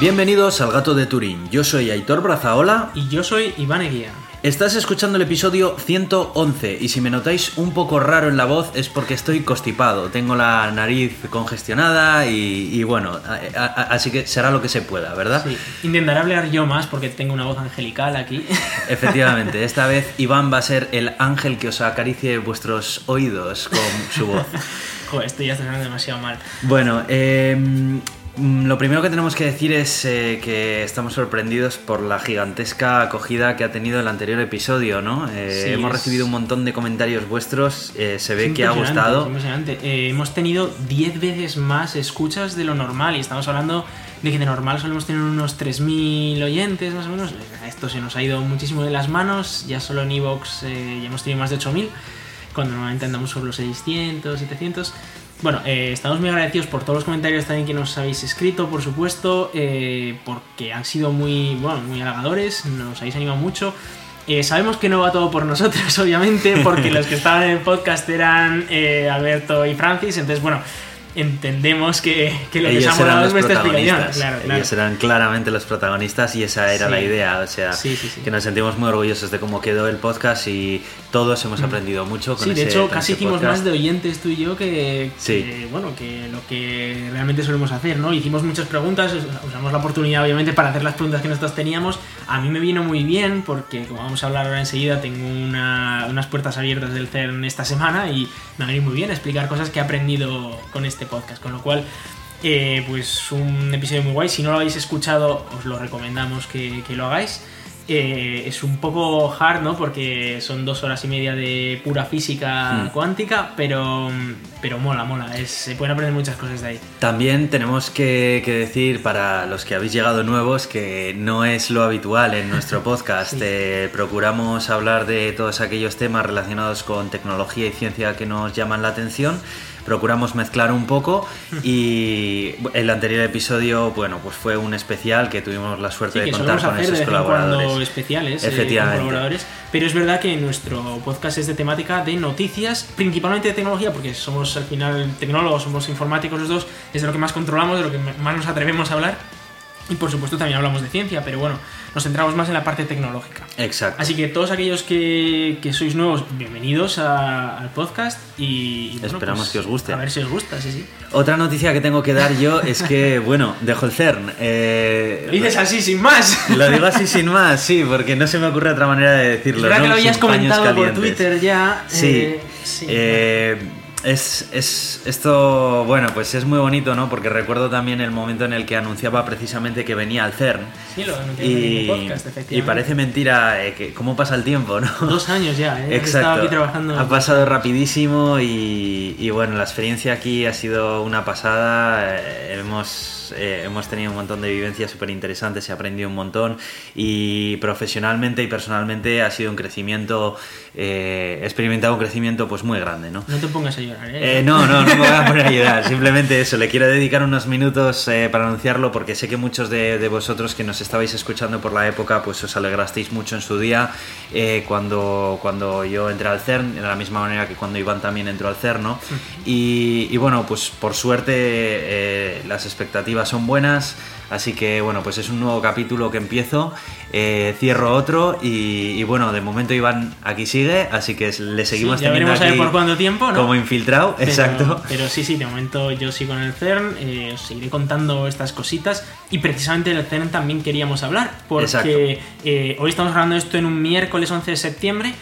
Bienvenidos al Gato de Turín. Yo soy Aitor Brazaola. Y yo soy Iván Eguía. Estás escuchando el episodio 111 y si me notáis un poco raro en la voz es porque estoy constipado. Tengo la nariz congestionada y, bueno, así que será lo que se pueda, ¿verdad? Sí, intentaré hablar yo más porque tengo una voz angelical aquí. Efectivamente, esta vez Iván va a ser el ángel que os acaricie vuestros oídos con su voz. Joder, esto ya está sonando demasiado mal. Bueno, eh, lo primero que tenemos que decir es eh, que estamos sorprendidos por la gigantesca acogida que ha tenido el anterior episodio, ¿no? Eh, hemos recibido un montón de comentarios vuestros, eh, se ve que ha gustado. impresionante. hemos tenido 10 veces más escuchas de lo normal y estamos hablando de que de normal solemos tener unos 3.000 oyentes más o menos. Esto se nos ha ido muchísimo de las manos, ya solo en Evox ya hemos tenido más de 8.000, cuando normalmente andamos sobre los 600, 700. Bueno, eh, estamos muy agradecidos por todos los comentarios también que nos habéis escrito, por supuesto, eh, porque han sido muy, bueno, muy halagadores, nos habéis animado mucho. Eh, sabemos que no va todo por nosotros, obviamente, porque los que estaban en el podcast eran Alberto y Francis, entonces, bueno, entendemos que, que lo que se ha molado es nuestra explicación. Claro, Ellos eran claramente los protagonistas y esa era la idea. O sea, que nos sentimos muy orgullosos de cómo quedó el podcast y todos hemos aprendido mucho con Sí, de hecho, casi hicimos más de oyentes tú y yo que, bueno, que lo que realmente solemos hacer, ¿no? Hicimos muchas preguntas, usamos la oportunidad, obviamente, para hacer las preguntas que nosotros teníamos. A mí me vino muy bien porque, como vamos a hablar ahora enseguida, tengo unas puertas abiertas del CERN esta semana y me va a venir muy bien explicar cosas que he aprendido con este podcast. Con lo cual, eh, pues un episodio muy guay. Si no lo habéis escuchado, os lo recomendamos que, lo hagáis. Eh, es un poco hard, ¿no? Porque son dos horas y media de pura física hmm. cuántica, pero, pero mola, mola. Es, se pueden aprender muchas cosas de ahí. También tenemos que, decir para los que habéis llegado nuevos que no es lo habitual en nuestro podcast. Eh, procuramos hablar de todos aquellos temas relacionados con tecnología y ciencia que nos llaman la atención procuramos mezclar un poco y el anterior episodio, bueno, pues fue un especial que tuvimos la suerte de contar con esos colaboradores. especiales, eh, Efectivamente. colaboradores, pero es verdad que nuestro podcast es de temática de noticias, principalmente de tecnología, porque somos al final tecnólogos, somos informáticos los dos, es de lo que más controlamos, de lo que más nos atrevemos a hablar y por supuesto también hablamos de ciencia, pero bueno, nos centramos más en la parte tecnológica. Exacto. Así que todos aquellos que, que sois nuevos, bienvenidos al podcast y, esperamos pues, que os guste. A ver si os gusta, sí, sí. Otra noticia que tengo que dar yo es que, bueno, dejo el CERN. Eh, lo dices así sin más. Lo digo así sin más, sí, porque no se me ocurre otra manera de decirlo. Es verdad que lo habías comentado por Twitter ya. Sí. Eh, sí. Eh, es, es, esto, bueno, pues es muy bonito, ¿no? Porque recuerdo también el momento en el que anunciaba precisamente que venía al CERN. Sí, lo y, en podcast, efectivamente. Y parece mentira eh, que cómo pasa el tiempo, ¿no? Dos años ya, ¿eh? Exacto. aquí trabajando. Ha pasado rapidísimo y, y, bueno, la experiencia aquí ha sido una pasada. Eh, hemos eh, hemos tenido un montón de vivencias súper interesantes, he aprendido un montón y profesionalmente y personalmente ha sido un crecimiento, eh, he experimentado un crecimiento pues muy grande, ¿no? No te pongas a llorar, ¿eh? no, no, no me voy a poner a llorar, simplemente eso, le quiero dedicar unos minutos para anunciarlo porque sé que muchos de, vosotros que nos estabais escuchando por la época pues os alegrasteis mucho en su día cuando, cuando yo entré al CERN, de la misma manera que cuando Iván también entró al CERN, ¿no? Y, y bueno, pues por suerte las expectativas son buenas, así que bueno, pues es un nuevo capítulo que empiezo, eh, cierro otro y, bueno, de momento Iván aquí sigue, así que le seguimos ya veremos a ver por cuánto tiempo, ¿no? Como infiltrado, exacto. Pero sí, sí, de momento yo sigo en el CERN, eh, os seguiré contando estas cositas y precisamente del CERN también queríamos hablar, porque eh, hoy estamos hablando esto en un miércoles 11 de septiembre.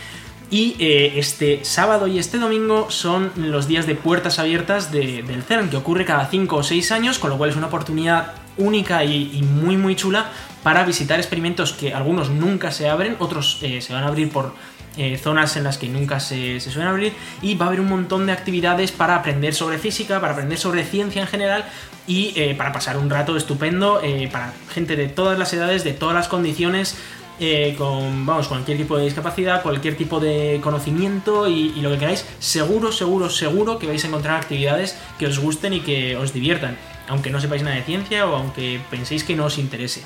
Y este sábado y este domingo son los días de puertas abiertas del CERN, que ocurre cada 5 o 6 años, con lo cual es una oportunidad única y, muy muy chula para visitar experimentos que algunos nunca se abren, otros eh, se van a abrir por eh, zonas en las que nunca se, suelen abrir y va a haber un montón de actividades para aprender sobre física, para aprender sobre ciencia en general y eh, para pasar un rato estupendo para gente de todas las edades, de todas las condiciones, eh, con vamos, cualquier tipo de discapacidad, cualquier tipo de conocimiento y, lo que queráis, seguro, seguro, seguro que vais a encontrar actividades que os gusten y que os diviertan, aunque no sepáis nada de ciencia o aunque penséis que no os interese.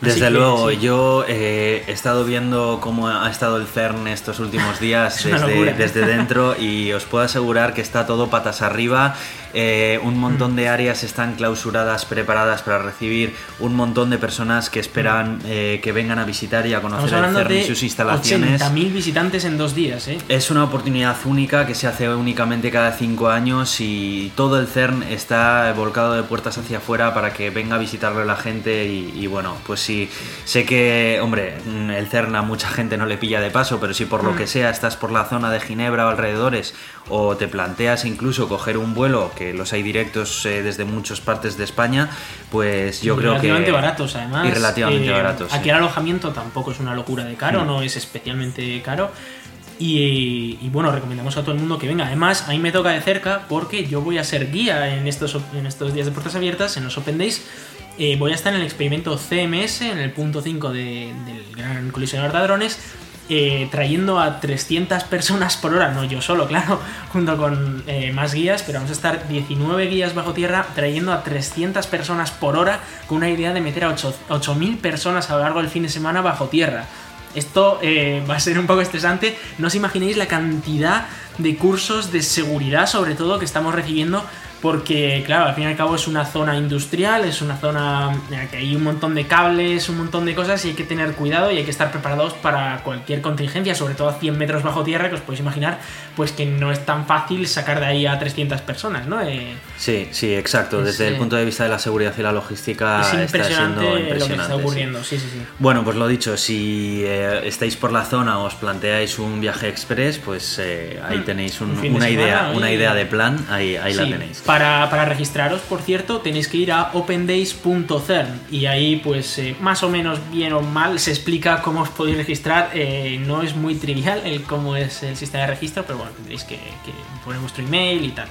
Desde luego, yo eh, he estado viendo cómo ha estado el CERN estos últimos días desde, desde, dentro y os puedo asegurar que está todo patas arriba. Eh, un montón de áreas están clausuradas, preparadas para recibir un montón de personas que esperan eh, que vengan a visitar y a conocer el CERN y sus instalaciones. 80.000 visitantes en dos días, ¿eh? Es una oportunidad única que se hace únicamente cada cinco años y todo el CERN está volcado de puertas hacia afuera para que venga a visitarlo la gente y, bueno, pues sí, sé que, hombre, el CERN a mucha gente no le pilla de paso, pero si por lo mm. que sea estás por la zona de Ginebra o alrededores o te planteas incluso coger un vuelo, que los hay directos eh, desde muchas partes de España, pues yo creo que... Relativamente baratos además. Y relativamente eh, baratos. Aquí el alojamiento tampoco es una locura de caro, mm. no es especialmente caro. Y, bueno, recomendamos a todo el mundo que venga. Además, a mí me toca de cerca porque yo voy a ser guía en estos, en estos días de puertas abiertas, en los Open Days. Eh, voy a estar en el experimento CMS, en el punto 5 del Gran Colisionador de Hadrones, eh, trayendo a 300 personas por hora, no yo solo, claro, junto con eh, más guías, pero vamos a estar 19 guías bajo tierra trayendo a 300 personas por hora con una idea de meter a 8.000 personas a lo largo del fin de semana bajo tierra. Esto eh, va a ser un poco estresante. No os imaginéis la cantidad de cursos de seguridad, sobre todo, que estamos recibiendo porque claro, al fin y al cabo es una zona industrial, es una zona en la que hay un montón de cables, un montón de cosas y hay que tener cuidado y hay que estar preparados para cualquier contingencia, sobre todo a 100 metros bajo tierra, que os podéis imaginar, pues que no es tan fácil sacar de ahí a 300 personas, ¿no? Eh, sí, sí, exacto. Desde el eh, punto de vista de la seguridad y la logística es impresionante, está siendo lo que está ocurriendo, sí, sí, sí. Bueno, pues lo dicho, si eh, estáis por la zona o os planteáis un viaje express, pues ahí hmm. tenéis una, idea, una idea de plan, ahí, ahí la tenéis. Para, registraros, por cierto, tenéis que ir a opendays.cern y ahí, pues, eh, más o menos bien o mal, se explica cómo os podéis registrar. Eh, no es muy trivial el cómo es el sistema de registro, pero bueno, tendréis que, poner vuestro email y tal.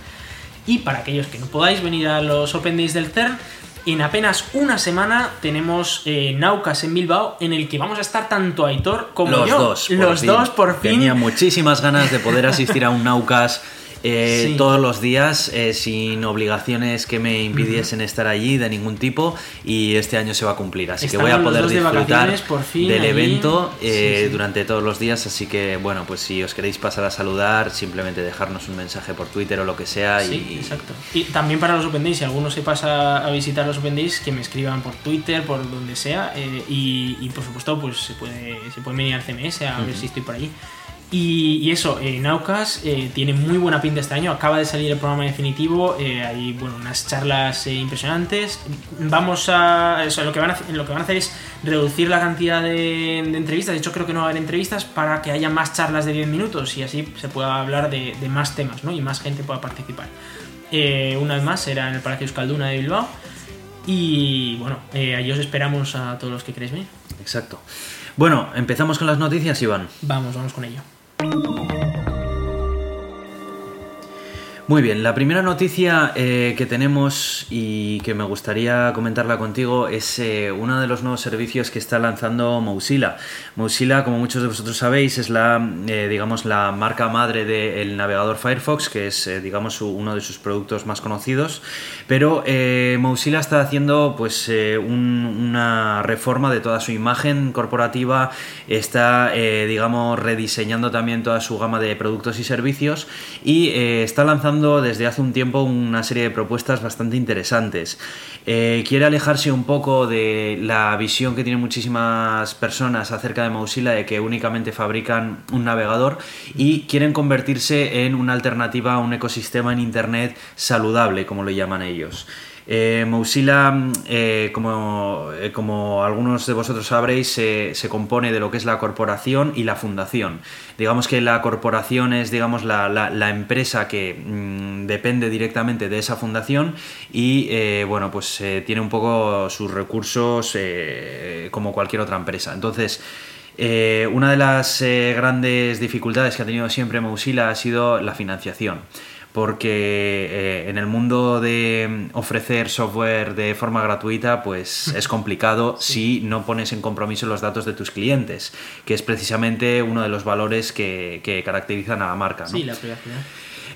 Y para aquellos que no podáis venir a los Open Days del CERN, en apenas una semana tenemos eh, Naucas en Bilbao, en el que vamos a estar tanto Aitor como los yo. Dos, los dos, por fin. Tenía muchísimas ganas de poder asistir a un Naucas eh, todos los días eh, sin obligaciones que me impidiesen estar allí de ningún tipo y este año se va a cumplir. Así que voy a poder disfrutar del evento eh, durante todos los días. Así que bueno, pues si os queréis pasar a saludar, simplemente dejarnos un mensaje por Twitter o lo que sea. y... exacto. Y también para los Open Days, si alguno se pasa a visitar los Open Days, que me escriban por Twitter, por donde sea. Y, por supuesto, pues se puede, se puede venir al CMS a ver si estoy por allí. Y, eso, eh, Naucas eh, tiene muy buena pinta este año, acaba de salir el programa definitivo, eh, hay bueno, unas charlas impresionantes. Vamos a, lo, que van a, lo que van a hacer es reducir la cantidad de, entrevistas, de hecho creo que no va a haber entrevistas para que haya más charlas de 10 minutos y así se pueda hablar de, más temas ¿no? y más gente pueda participar. una vez más será en el Palacio Euskalduna de Bilbao y bueno, ahí os esperamos a todos los que queréis venir. Exacto. Bueno, empezamos con las noticias, Iván. Vamos, vamos con ello. Thank you. Muy bien, la primera noticia eh, que tenemos y que me gustaría comentarla contigo es eh, uno de los nuevos servicios que está lanzando Mozilla. Mozilla, como muchos de vosotros sabéis, es la, eh, digamos, la marca madre del navegador Firefox, que es, digamos, uno de sus productos más conocidos. Pero Mozilla está haciendo, pues, una reforma de toda su imagen corporativa, está, digamos, rediseñando también toda su gama de productos y servicios y está lanzando desde hace un tiempo una serie de propuestas bastante interesantes. Eh, quiere alejarse un poco de la visión que tienen muchísimas personas acerca de Mozilla de que únicamente fabrican un navegador y quieren convertirse en una alternativa a un ecosistema en Internet saludable, como lo llaman ellos. Eh, Mozilla, eh, como, eh, como, algunos de vosotros sabréis, se compone de lo que es la corporación y la fundación. Digamos que la corporación es digamos, la, empresa que mm, depende directamente de esa fundación y bueno, pues tiene un poco sus recursos como cualquier otra empresa. Entonces, una de las grandes dificultades que ha tenido siempre Mozilla ha sido la financiación porque eh, en el mundo de ofrecer software de forma gratuita, pues es complicado si no pones en compromiso los datos de tus clientes, que es precisamente uno de los valores que, caracterizan a la marca. Sí, la privacidad.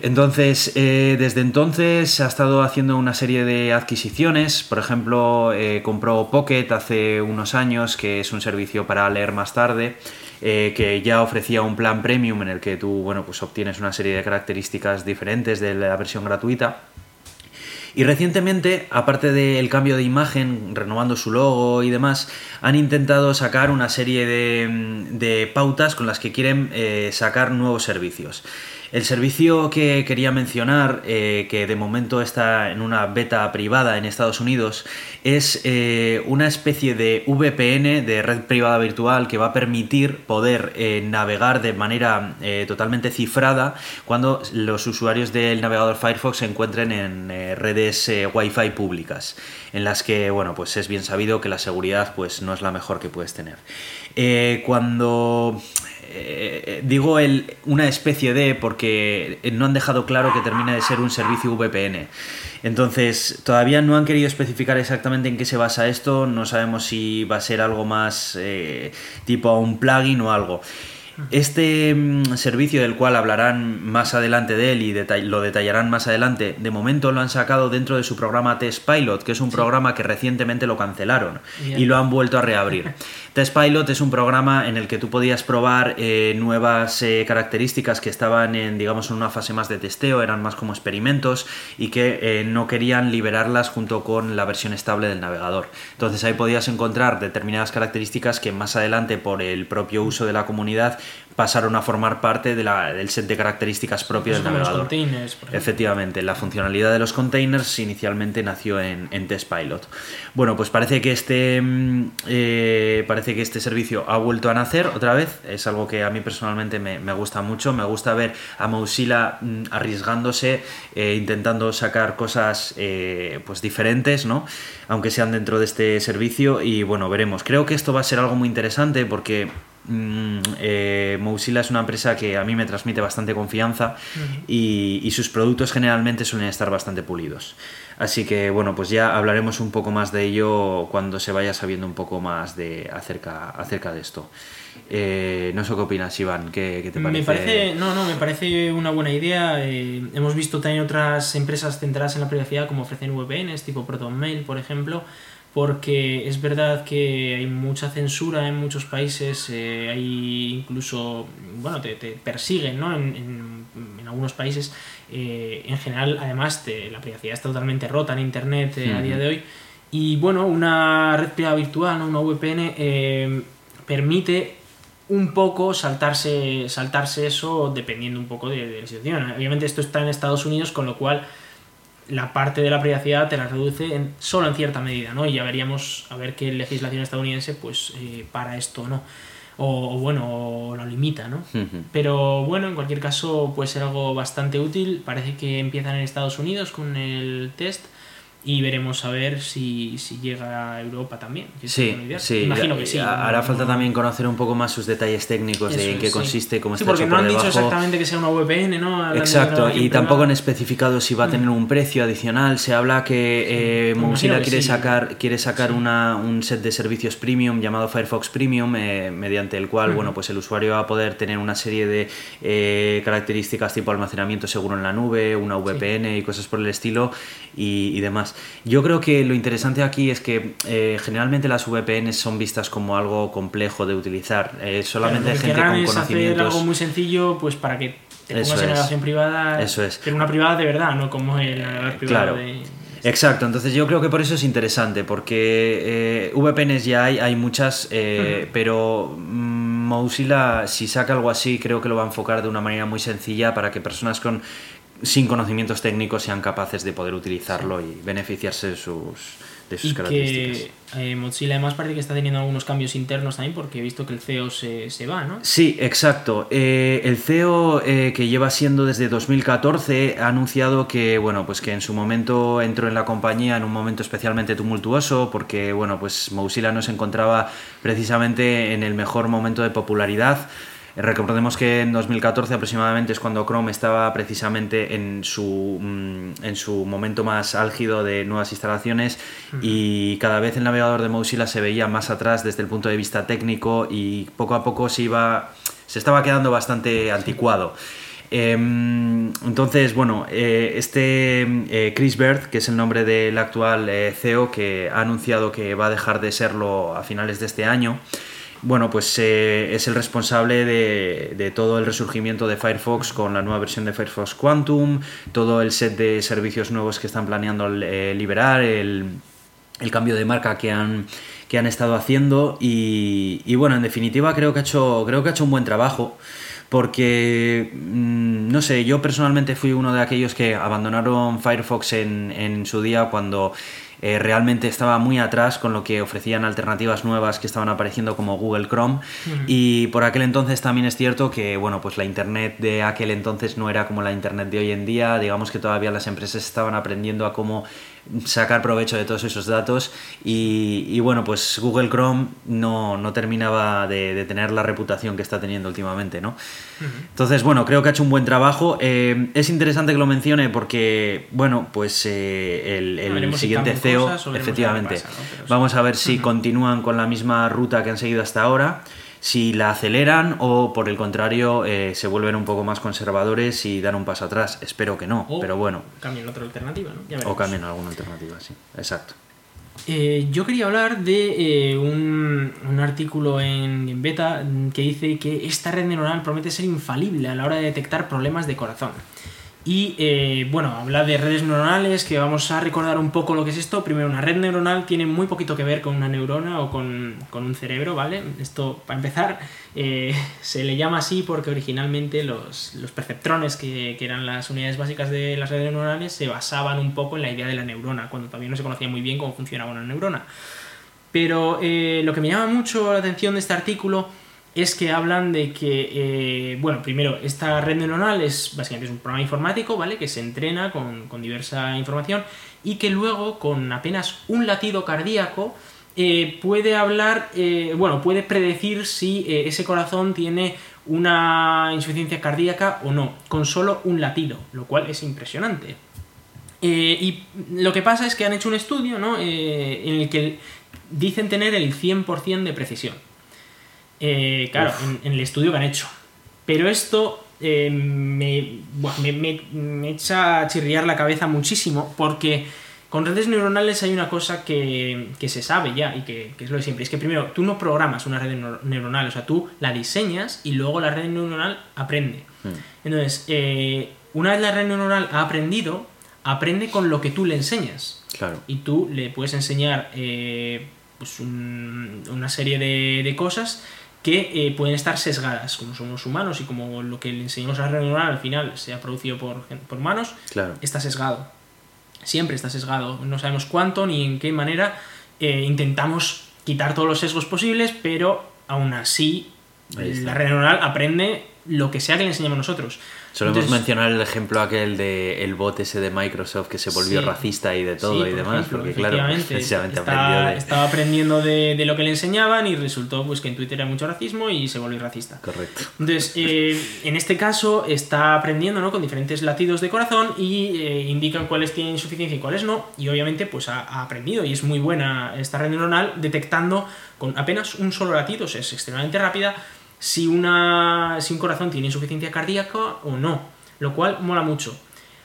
Entonces, eh, desde entonces ha estado haciendo una serie de adquisiciones. Por ejemplo, eh, compró Pocket hace unos años, que es un servicio para leer más tarde. Eh, que ya ofrecía un plan premium en el que tú bueno, pues obtienes una serie de características diferentes de la versión gratuita. Y recientemente, aparte del cambio de imagen, renovando su logo y demás, han intentado sacar una serie de, pautas con las que quieren eh, sacar nuevos servicios. El servicio que quería mencionar, eh, que de momento está en una beta privada en Estados Unidos, es eh, una especie de VPN, de red privada virtual, que va a permitir poder eh, navegar de manera totalmente cifrada cuando los usuarios del navegador Firefox se encuentren en redes Wi-Fi públicas, en las que, bueno, pues es bien sabido que la seguridad pues, no es la mejor que puedes tener. cuando eh, digo el, una especie de porque no han dejado claro que termina de ser un servicio VPN. Entonces, todavía no han querido especificar exactamente en qué se basa esto, no sabemos si va a ser algo más eh, tipo un plugin o algo. Este mm, servicio del cual hablarán más adelante de él y lo detallarán más adelante, de momento lo han sacado dentro de su programa Test Pilot, que es un programa que recientemente lo cancelaron y lo han vuelto a reabrir. Test Pilot es un programa en el que tú podías probar eh, nuevas eh, características que estaban en, digamos, en una fase más de testeo, eran más como experimentos y que eh, no querían liberarlas junto con la versión estable del navegador. Entonces ahí podías encontrar determinadas características que más adelante por el propio uso de la comunidad pasaron a formar parte de la, del set de características propio del navegador. containers, Efectivamente, la funcionalidad de los containers inicialmente nació en, en Test Pilot. Bueno, pues parece que este mm, eh, parece que este servicio ha vuelto a nacer otra vez. Es algo que a mí personalmente me, gusta mucho. Me gusta ver a Mozilla mm, arriesgándose, eh, intentando sacar cosas eh, pues diferentes, ¿no? Aunque sean dentro de este servicio. Y bueno, veremos. Creo que esto va a ser algo muy interesante porque Mm, eh, Mozilla es una empresa que a mí me transmite bastante confianza y, sus productos generalmente suelen estar bastante pulidos. Así que bueno, pues ya hablaremos un poco más de ello cuando se vaya sabiendo un poco más de acerca, acerca de esto. Eh, no sé qué opinas, Iván, ¿qué, te parece? Me parece, no, no, me parece una buena idea. Eh, hemos visto también otras empresas centradas en la privacidad como ofrecen VPNs, tipo ProtonMail, por ejemplo, porque es verdad que hay mucha censura en muchos países, eh, hay incluso, bueno, te, persiguen, ¿no? En, algunos países, eh, en general, además, la privacidad está totalmente rota en Internet eh, a día de hoy. Y bueno, una red privada virtual, una VPN, permite un poco saltarse, saltarse eso dependiendo un poco de, de la situación. Obviamente esto está en Estados Unidos, con lo cual la parte de la privacidad te la reduce en, solo en cierta medida, ¿no? Y ya veríamos a ver qué legislación estadounidense pues eh, para esto, ¿no? O, bueno, o lo limita, ¿no? Pero bueno, en cualquier caso puede ser algo bastante útil. Parece que empiezan en Estados Unidos con el test y veremos a ver si, si llega a Europa también. Sí, sí, imagino que sí. Hará falta también conocer un poco más sus detalles técnicos de en qué consiste, cómo sí, está porque no han dicho exactamente que sea una VPN, ¿no? Exacto, y tampoco han especificado si va a tener un precio adicional. Se habla que eh, Mozilla quiere sacar, quiere sacar una, un set de servicios premium llamado Firefox Premium, eh, mediante el cual, bueno, pues el usuario va a poder tener una serie de eh, características tipo almacenamiento seguro en la nube, una VPN y cosas por el estilo y, y demás. Yo creo que lo interesante aquí es que eh, generalmente las VPNs son vistas como algo complejo de utilizar. Eh, solamente hay gente con conocimientos. hacer algo muy sencillo, pues para que te pongas en navegación privada. Eso es. Pero una privada de verdad, no como el navegador privado de. Exacto, entonces yo creo que por eso es interesante, porque eh, VPNs ya hay, hay muchas, pero mm, Mozilla, si saca algo así, creo que lo va a enfocar de una manera muy sencilla para que personas con sin conocimientos técnicos sean capaces de poder utilizarlo y beneficiarse de sus, de sus características. Que, eh, Mozilla además parece que está teniendo algunos cambios internos también porque he visto que el CEO se, se va, ¿no? Sí, exacto. Eh, el CEO eh, que lleva siendo desde 2014 ha anunciado que, bueno, pues que en su momento entró en la compañía en un momento especialmente tumultuoso porque, bueno, pues Mozilla no se encontraba precisamente en el mejor momento de popularidad Recordemos que en 2014 aproximadamente es cuando Chrome estaba precisamente en su, mm, en su momento más álgido de nuevas instalaciones y cada vez el navegador de Mozilla se veía más atrás desde el punto de vista técnico y poco a poco se iba se estaba quedando bastante anticuado. Em, entonces, bueno, eh, este eh, Chris Bird, que es el nombre del actual eh, CEO, que ha anunciado que va a dejar de serlo a finales de este año, bueno, pues eh, es el responsable de, todo el resurgimiento de Firefox con la nueva versión de Firefox Quantum, todo el set de servicios nuevos que están planeando eh, liberar, el, cambio de marca que han, que han estado haciendo y, bueno, en definitiva creo que ha hecho, creo que ha hecho un buen trabajo porque, mm, no sé, yo personalmente fui uno de aquellos que abandonaron Firefox en, en su día cuando eh, realmente estaba muy atrás con lo que ofrecían alternativas nuevas que estaban apareciendo como Google Chrome. Y por aquel entonces también es cierto que bueno pues la internet de aquel entonces no era como la internet de hoy en día. Digamos que todavía las empresas estaban aprendiendo a cómo sacar provecho de todos esos datos y, bueno, pues Google Chrome no, no terminaba de, tener la reputación que está teniendo últimamente, ¿no? Entonces, bueno, creo que ha hecho un buen trabajo. Eh, es interesante que lo mencione porque, bueno, pues eh, el, siguiente CEO, efectivamente, vamos a ver si continúan con la misma ruta que han seguido hasta ahora si la aceleran o por el contrario eh, se vuelven un poco más conservadores y dan un paso atrás. Espero que no, pero bueno. Cambian otra alternativa, ¿no? o cambian alguna alternativa, sí, exacto. Eh, yo quería hablar de eh, un, un, artículo en, en, beta que dice que esta red neuronal promete ser infalible a la hora de detectar problemas de corazón. Y eh, bueno, habla de redes neuronales, que vamos a recordar un poco lo que es esto. Primero, una red neuronal tiene muy poquito que ver con una neurona o con, un cerebro, ¿vale? Esto, para empezar, eh, se le llama así porque originalmente los, perceptrones, que, eran las unidades básicas de las redes neuronales, se basaban un poco en la idea de la neurona, cuando todavía no se conocía muy bien cómo funcionaba una neurona. Pero eh, lo que me llama mucho la atención de este artículo es que hablan de que, eh, bueno, primero, esta red neuronal es básicamente un programa informático, ¿vale? Que se entrena con, diversa información y que luego, con apenas un latido cardíaco, eh, puede hablar, eh, bueno, puede predecir si ese corazón tiene una insuficiencia cardíaca o no, con solo un latido, lo cual es impresionante. y lo que pasa es que han hecho un estudio, ¿no? en el que dicen tener el 100% de precisión. Eh, claro, en, el estudio que han hecho. Pero esto eh, me, me, echa a chirriar la cabeza muchísimo porque con redes neuronales hay una cosa que, se sabe ya y que, es lo de siempre. Es que primero, tú no programas una red neuronal, o sea, tú la diseñas y luego la red neuronal aprende. Hmm. Entonces, eh, una vez la red neuronal ha aprendido, aprende con lo que tú le enseñas. Claro. Y tú le puedes enseñar pues una serie de, de cosas que eh, pueden estar sesgadas, como somos humanos y como lo que le enseñamos a la red neuronal al final se ha producido por, por humanos, está sesgado. Siempre está sesgado. No sabemos cuánto ni en qué manera. Eh, intentamos quitar todos los sesgos posibles, pero aún así la red neuronal aprende lo que sea que le enseñamos nosotros. Solemos mencionar el ejemplo aquel de el bot ese de Microsoft que se volvió racista y de todo y demás, porque claro, precisamente estaba aprendiendo de, lo que le enseñaban y resultó pues que en Twitter era mucho racismo y se volvió racista. Correcto. Entonces, eh, en este caso está aprendiendo ¿no? con diferentes latidos de corazón y eh, indican cuáles tienen insuficiencia y cuáles no, y obviamente pues ha, ha, aprendido y es muy buena esta red neuronal detectando con apenas un solo latido, es extremadamente rápida, si, una, si un corazón tiene insuficiencia cardíaca o no, lo cual mola mucho.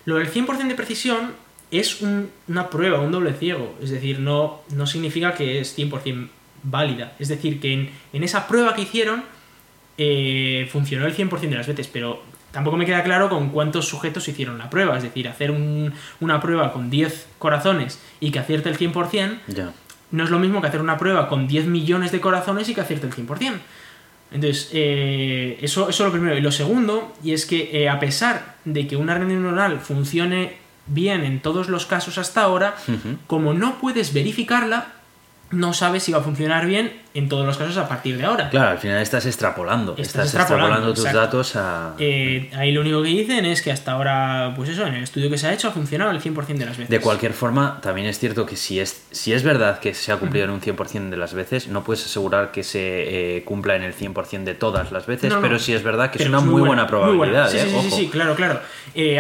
Lo del 100% de precisión es una prueba, un doble ciego, es decir, no, no significa que es 100% válida. Es decir, que en, esa prueba que hicieron eh, funcionó el 100% de las veces, pero tampoco me queda claro con cuántos sujetos hicieron la prueba. Es decir, hacer una prueba con 10 corazones y que acierte el 100%, no es lo mismo que hacer una prueba con 10 millones de corazones y que acierte el 100%. Entonces, eh, eso, eso es lo primero. Y lo segundo, y es que eh, a pesar de que una red neuronal funcione bien en todos los casos hasta ahora, como no puedes verificarla, no sabes si va a funcionar bien en todos los casos a partir de ahora. Claro, al final estás extrapolando. Estás, extrapolando, tus datos a. Eh, ahí lo único que dicen es que hasta ahora, pues eso, en el estudio que se ha hecho ha funcionado el 100% de las veces. De cualquier forma, también es cierto que si es, si es verdad que se ha cumplido en un 100% de las veces, no puedes asegurar que se eh, cumpla en el 100% de todas las veces, pero sí es verdad que es una muy, buena, probabilidad. Sí, ¿eh? sí, sí, claro, claro.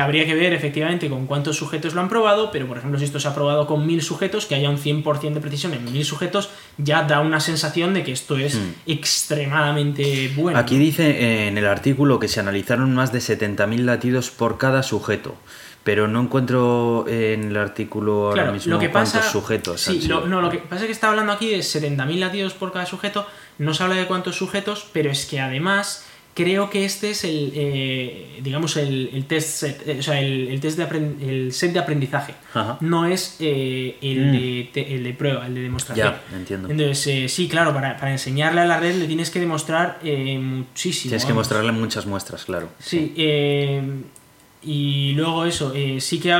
habría que ver efectivamente con cuántos sujetos lo han probado, pero por ejemplo, si esto se ha probado con mil sujetos, que haya un 100% de precisión en mil sujetos, ya da una sensación de que esto es extremadamente bueno. Aquí dice en el artículo que se analizaron más de 70.000 latidos por cada sujeto. Pero no encuentro en el artículo ahora mismo lo que cuántos sujetos. Sí, no, lo que pasa es que está hablando aquí de 70.000 latidos por cada sujeto. no se habla de cuántos sujetos, pero es que además creo que este es el, eh, digamos, el, test set, eh, o sea, el, test de el set de aprendizaje. No es eh, el, de, mm. el, de, prueba, el de demostración. Ya, entiendo. Entonces, sí, claro, para, para, enseñarle a la red le tienes que demostrar muchísimo. Tienes que mostrarle muchas muestras, claro. Sí, y luego eso, sí que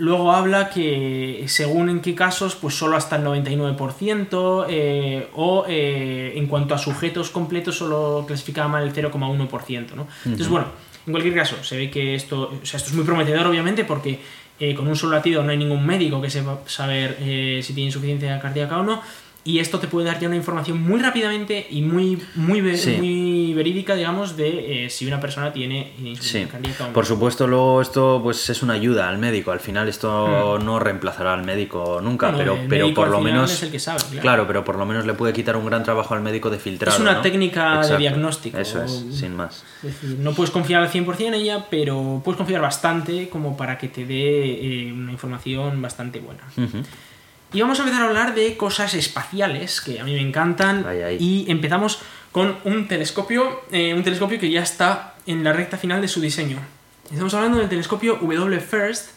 Luego habla que según en qué casos, pues solo hasta el 99%, eh, o eh, en cuanto a sujetos completos solo clasificaba mal el 0,1%, ¿no? Entonces, bueno, en cualquier caso, se ve que esto, o sea, esto es muy prometedor, obviamente, porque eh, con un solo latido no hay ningún médico que sepa saber si tiene insuficiencia cardíaca o no, y esto te puede dar ya una información muy rápidamente y muy, muy, muy verídica, digamos, de eh, si una persona tiene insuficiencia cardíaca o no. Por supuesto, luego esto pues es una ayuda al médico. Al final esto hmm. no reemplazará al médico nunca, pero, pero por lo menos... Es el que sabe, claro. pero por lo menos le puede quitar un gran trabajo al médico de filtrar. Es una técnica de diagnóstico. Eso es, sin más. Es decir, no puedes confiar al 100% en ella, pero puedes confiar bastante como para que te dé eh, una información bastante buena. Y vamos a empezar a hablar de cosas espaciales, que a mí me encantan. Y empezamos con un telescopio, eh, un telescopio que ya está en la recta final de su diseño. Estamos hablando del telescopio W First,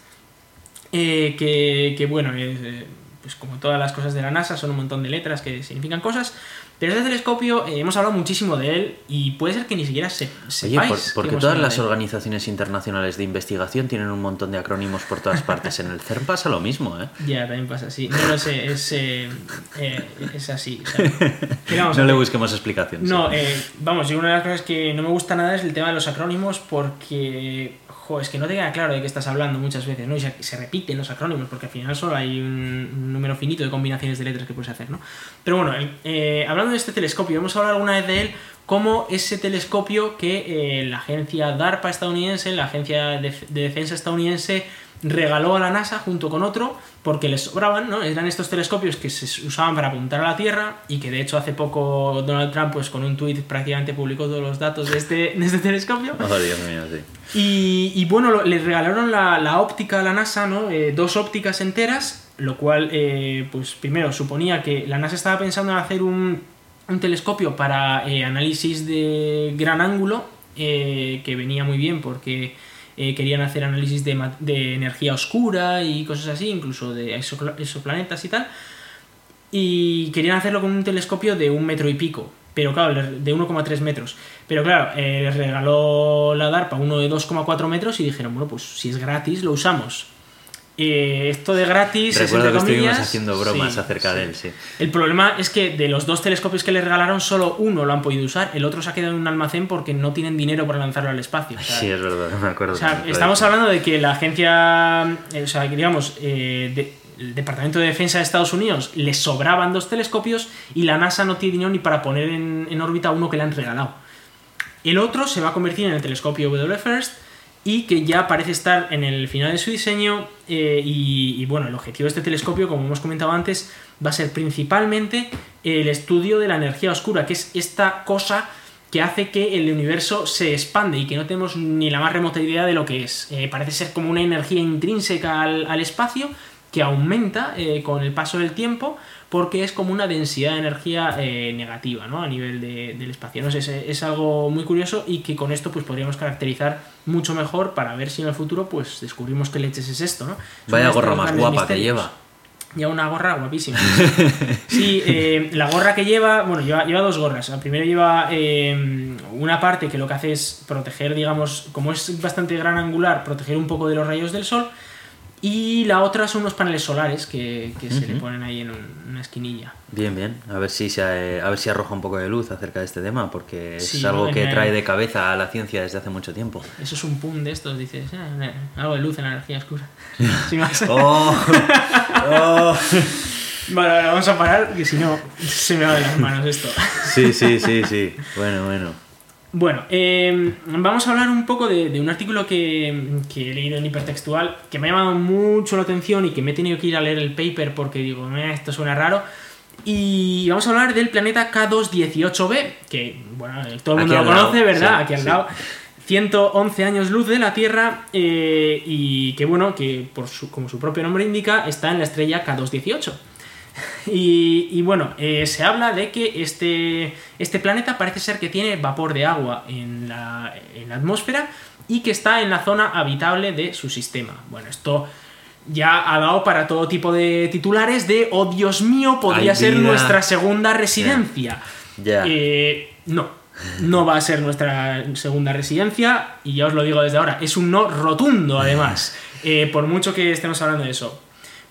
eh, que, bueno, eh, pues como todas las cosas de la NASA, son un montón de letras que significan cosas. Pero este telescopio eh, hemos hablado muchísimo de él y puede ser que ni siquiera se, sepáis. Oye, porque todas las organizaciones internacionales de investigación tienen un montón de acrónimos por todas partes. En el CERN pasa lo mismo, ¿eh? Ya, también pasa así. No lo sé, es, eh, eh, es así. no le busquemos explicaciones. No, vamos, y una de las cosas que no me gusta nada es el tema de los acrónimos porque es que no te queda claro de qué estás hablando muchas veces, ¿no? Y se, repiten los acrónimos, porque al final solo hay un, número finito de combinaciones de letras que puedes hacer, ¿no? Pero bueno, eh, hablando de este telescopio, hemos hablado alguna vez de él como ese telescopio que eh, la agencia DARPA estadounidense, la agencia de defensa estadounidense, regaló a la NASA junto con otro porque les sobraban, ¿no? Eran estos telescopios que se usaban para apuntar a la Tierra y que de hecho hace poco Donald Trump pues con un tuit prácticamente publicó todos los datos de este, este telescopio. Oh, Dios mío, sí. Y, bueno, les regalaron la, óptica a la NASA, ¿no? Eh, dos ópticas enteras, lo cual eh, pues primero suponía que la NASA estaba pensando en hacer un, un telescopio para eh, análisis de gran ángulo que venía muy bien porque eh, querían hacer análisis de, de, energía oscura y cosas así, incluso de exoplanetas y tal. Y querían hacerlo con un telescopio de un metro y pico, pero claro, de 1,3 metros. Pero claro, eh, les regaló la DARPA uno de 2,4 metros y dijeron, bueno, pues si es gratis, lo usamos. Eh, esto de gratis. Recuerdo que estuvimos haciendo bromas acerca de él, sí. El problema es que de los dos telescopios que le regalaron, solo uno lo han podido usar, el otro se ha quedado en un almacén porque no tienen dinero para lanzarlo al espacio. sí, es verdad, me acuerdo. estamos hablando de que la agencia, eh, o sea, digamos, eh, el Departamento de Defensa de Estados Unidos le sobraban dos telescopios y la NASA no tiene dinero ni para poner en, en órbita uno que le han regalado. El otro se va a convertir en el telescopio W First y que ya parece estar en el final de su diseño eh, y, bueno, el objetivo de este telescopio, como hemos comentado antes, va a ser principalmente el estudio de la energía oscura, que es esta cosa que hace que el universo se expande y que no tenemos ni la más remota idea de lo que es. Eh, parece ser como una energía intrínseca al, espacio que aumenta eh, con el paso del tiempo porque es como una densidad de energía eh, negativa ¿no? a nivel del espacio. No sé, es, algo muy curioso y que con esto pues, podríamos caracterizar mucho mejor para ver si en el futuro pues, descubrimos qué leches es esto. ¿no? Vaya gorra más guapa que lleva. Lleva una gorra guapísima. Sí, eh, la gorra que lleva, bueno, lleva, lleva dos gorras. La primera lleva eh, una parte que lo que hace es proteger, digamos, como es bastante gran angular, proteger un poco de los rayos del sol. Y la otra son unos paneles solares que, se le ponen ahí en una esquinilla. Bien, bien. A ver si se, a ver si arroja un poco de luz acerca de este tema, porque es algo que trae de cabeza a la ciencia desde hace mucho tiempo. Eso es un pun de estos, dices, ah, algo de luz en la energía oscura. oh, oh. Vale, vamos a parar, que si no se me va de las manos esto. sí, sí, sí, sí. Bueno, bueno. Bueno, em, vamos a hablar un poco de, un artículo que, he leído en hipertextual que me ha llamado mucho la atención y que me he tenido que ir a leer el paper porque digo, eh, esto suena raro. Y vamos a hablar del planeta K218b, que bueno, todo el mundo lo conoce, ¿verdad? Aquí al lado. 111 años luz de la Tierra eh, y que bueno, que por su, como su propio nombre indica, está en la estrella K218. Y, bueno, eh, se habla de que este, este planeta parece ser que tiene vapor de agua en la, en la atmósfera y que está en la zona habitable de su sistema. Bueno, esto ya ha dado para todo tipo de titulares de, oh Dios mío, podría ser nuestra segunda residencia. Eh, no, no va a ser nuestra segunda residencia y ya os lo digo desde ahora, es un no rotundo además, eh, por mucho que estemos hablando de eso.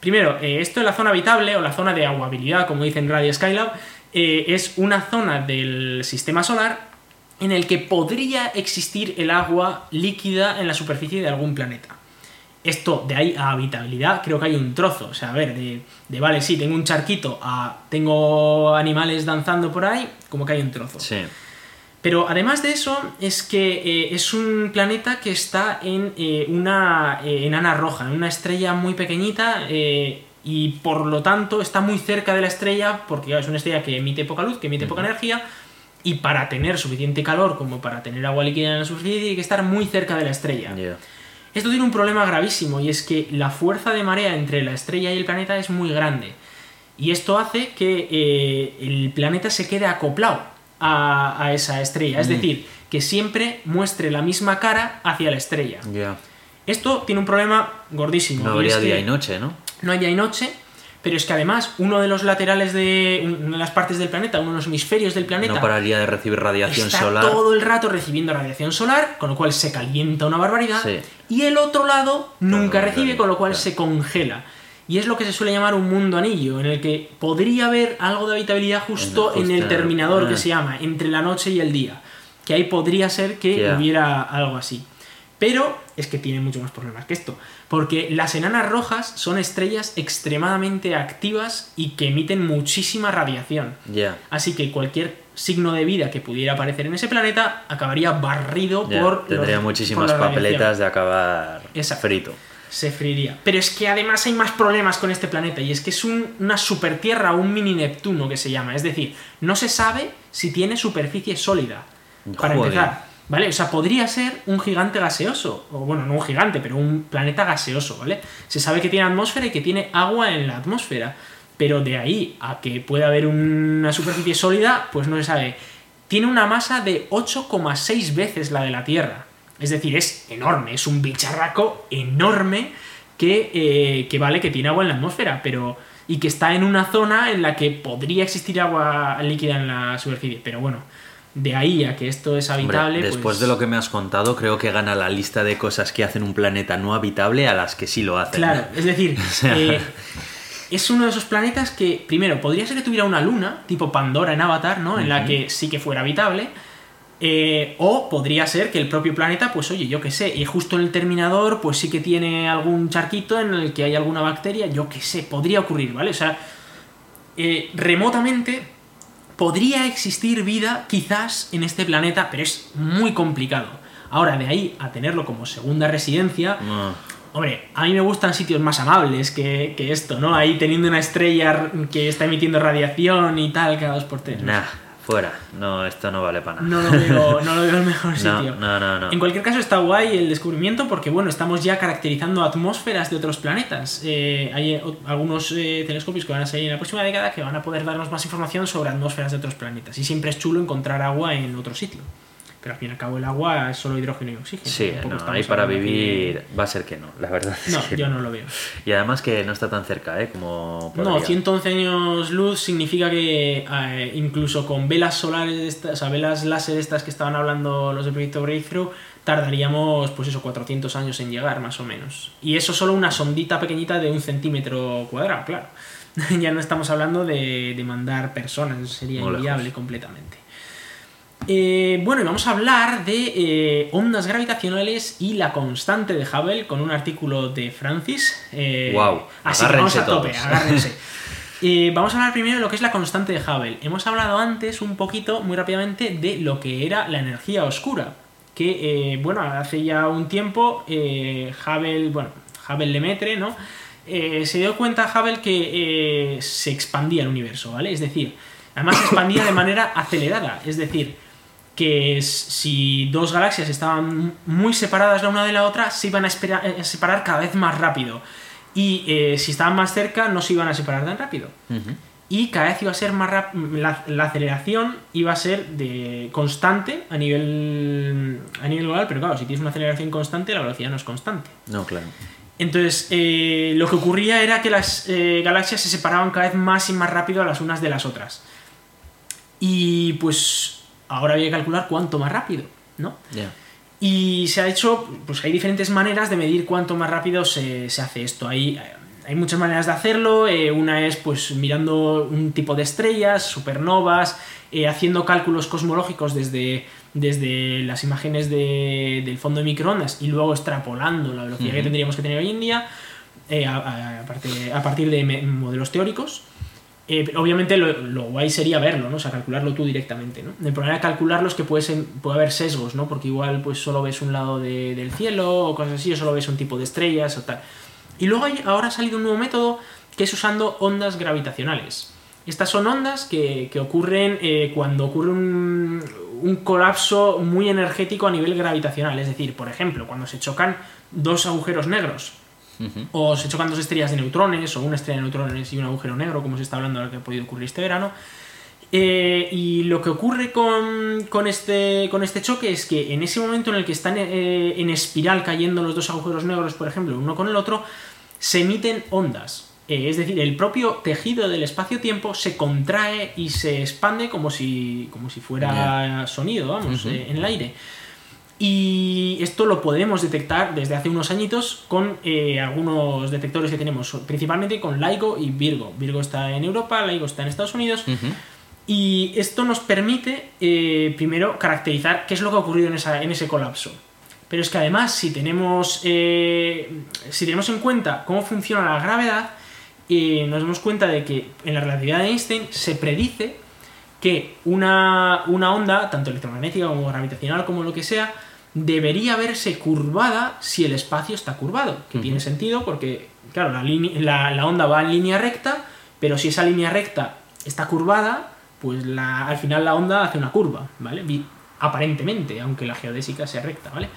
Primero, eh, esto en la zona habitable o la zona de aguabilidad, como dicen Radio Skylab, es una zona del sistema solar en el que podría existir el agua líquida en la superficie de algún planeta esto de ahí a habitabilidad, creo que hay un trozo. O sea, a ver, de, vale, sí, tengo un charquito a tengo animales danzando por ahí, como que hay un trozo. Sí. Pero además de eso, es que eh, es un planeta que está en eh, una eh, enana roja, en una estrella muy pequeñita y por lo tanto está muy cerca de la estrella, porque es una estrella que emite poca luz, que emite poca energía, y para tener suficiente calor como para tener agua líquida en la superficie, tiene que estar muy cerca de la estrella. Esto tiene un problema gravísimo y es que la fuerza de marea entre la estrella y el planeta es muy grande. Y esto hace que eh, el planeta se quede acoplado a, esa estrella. Es mm. decir, que siempre muestre la misma cara hacia la estrella. Esto tiene un problema gordísimo. No habría día y noche, ¿no? No hay día y noche pero es que además uno de los laterales de una de las partes del planeta, uno de los hemisferios del planeta, no pararía de recibir radiación está solar. todo el rato recibiendo radiación solar, con lo cual se calienta una barbaridad, y el otro lado nunca recibe, con lo cual se congela. Y es lo que se suele llamar un mundo anillo, en el que podría haber algo de habitabilidad justo en, el terminador que ah. se llama, entre la noche y el día. Que ahí podría ser que hubiera algo así. Pero es que tiene mucho más problemas que esto. Porque las enanas rojas son estrellas extremadamente activas y que emiten muchísima radiación. Así que cualquier signo de vida que pudiera aparecer en ese planeta acabaría barrido por. Tendría muchísimas papeletas de acabar frito. Se friría. Pero es que además hay más problemas con este planeta y es que es una super tierra, un mini Neptuno que se llama. Es decir, no se sabe si tiene superficie sólida. Para empezar. ¿Vale? O sea, podría ser un gigante gaseoso, o bueno, no un gigante, pero un planeta gaseoso, ¿vale? Se sabe que tiene atmósfera y que tiene agua en la atmósfera, pero de ahí a que pueda haber una superficie sólida, pues no se sabe. Tiene una masa de 8,6 veces la de la Tierra. Es decir, es enorme, es un bicharraco enorme que, eh, que vale, que tiene agua en la atmósfera, pero y que está en una zona en la que podría existir agua líquida en la superficie. Pero bueno, de ahí a que esto es habitable. después pues de lo que me has contado, creo que gana la lista de cosas que hacen un planeta no habitable a las que sí lo hacen. Claro, es decir, eh, es uno de esos planetas que, primero, podría ser que tuviera una luna, tipo Pandora en Avatar, ¿no? En la que sí que fuera habitable. Eh, o podría ser que el propio planeta, pues oye, yo qué sé, y justo en el terminador, pues sí que tiene algún charquito en el que hay alguna bacteria, yo qué sé, podría ocurrir, ¿vale? O sea, eh, remotamente podría existir vida quizás en este planeta, pero es muy complicado. Ahora, de ahí a tenerlo como segunda residencia, hombre, a mí me gustan sitios más amables que, esto, ¿no? Ahí teniendo una estrella que está emitiendo radiación y tal cada dos por tres. Nah, fuera. No, esto no vale para nada. No lo veo, no lo veo el mejor sitio. No, no, no. En cualquier caso está guay el descubrimiento porque, bueno, estamos ya caracterizando atmósferas de otros planetas. Eh, hay eh, algunos eh, telescopios que van a salir en la próxima década que van a poder darnos más información sobre atmósferas de otros planetas. Y siempre es chulo encontrar agua en otro sitio pero al fin y al cabo el agua es solo hidrógeno y oxígeno. Sí, no, ahí para vivir va a ser que no, la verdad. no, yo no. lo veo. Y además que no está tan cerca, ¿eh? Como No, 111 años luz significa que eh, incluso con velas solares, estas, o sea, velas láser estas que estaban hablando los del proyecto Breakthrough, tardaríamos, pues eso, 400 años en llegar, más o menos. Y eso solo una sondita pequeñita de un centímetro cuadrado, claro. ya no estamos hablando de, de mandar personas, sería inviable completamente. Eh, bueno, y vamos a hablar de eh, ondas gravitacionales y la constante de Hubble con un artículo de Francis. Eh, wow, así que vamos a tope, agárrense. vamos a hablar primero de lo que es la constante de Hubble. Hemos hablado antes un poquito, muy rápidamente, de lo que era la energía oscura. Que, bueno, hace ya un tiempo, Hubble, bueno, Hubble Lemaitre, ¿no? se dio cuenta Hubble que se expandía el universo, ¿vale? Es decir, además se expandía de manera acelerada. Es decir, que si dos galaxias estaban muy separadas la una de la otra, se iban a, eh, separar cada vez más rápido. Y eh, si estaban más cerca, no se iban a separar tan rápido. y cada vez iba a ser más la, la, aceleración iba a ser de constante a nivel a nivel global, pero claro, si tienes una aceleración constante, la velocidad no es constante. No, claro. Entonces, eh, lo que ocurría era que las eh, galaxias se separaban cada vez más y más rápido las unas de las otras. Y pues ahora había que calcular cuánto más rápido, ¿no? Y se ha hecho, pues hay diferentes maneras de medir cuánto más rápido se, se hace esto. Hay, hay muchas maneras de hacerlo. Eh, una es pues mirando un tipo de estrellas, supernovas, haciendo cálculos cosmológicos desde desde las imágenes del fondo de microondas y luego extrapolando la velocidad que tendríamos que tener hoy en día eh, a, partir de modelos teóricos. Eh, obviamente lo, guay sería verlo, ¿no? O sea, calcularlo tú directamente, ¿no? El problema de calcularlo es que puede, puede haber sesgos, ¿no? Porque igual pues solo ves un lado del cielo o cosas así, o solo ves un tipo de estrellas o tal. Y luego ahora ha salido un nuevo método que es usando ondas gravitacionales. Estas son ondas que, ocurren eh, cuando ocurre un, un colapso muy energético a nivel gravitacional. Es decir, por ejemplo, cuando se chocan dos agujeros negros, o se chocan dos estrellas de neutrones, o una estrella de neutrones y un agujero negro, como se está hablando lo que ha podido ocurrir este verano. Eh, y lo que ocurre con, este, con este choque es que en ese momento en el que están eh, en espiral cayendo los dos agujeros negros, por ejemplo, uno con el otro, se emiten ondas. Eh, es decir, el propio tejido del espacio-tiempo se contrae y se expande como si, como si fuera sonido, vamos, eh, en el aire. Y esto lo podemos detectar desde hace unos añitos con eh, algunos detectores que tenemos, principalmente con LIGO y Virgo. Virgo está en Europa, LIGO está en Estados Unidos. Y esto nos permite, primero, caracterizar qué es lo que ha ocurrido en, esa, en ese colapso. Pero es que además, si tenemos, si tenemos en cuenta cómo funciona la gravedad, y nos damos cuenta de que en la relatividad de Einstein se predice que una, onda, tanto electromagnética como gravitacional como lo que sea, debería verse curvada si el espacio está curvado, que tiene sentido porque, claro, la, la, onda va en línea recta, pero si esa línea recta está curvada, pues al final la onda hace una curva, ¿vale? Aparentemente, aunque la geodésica sea recta, ¿vale?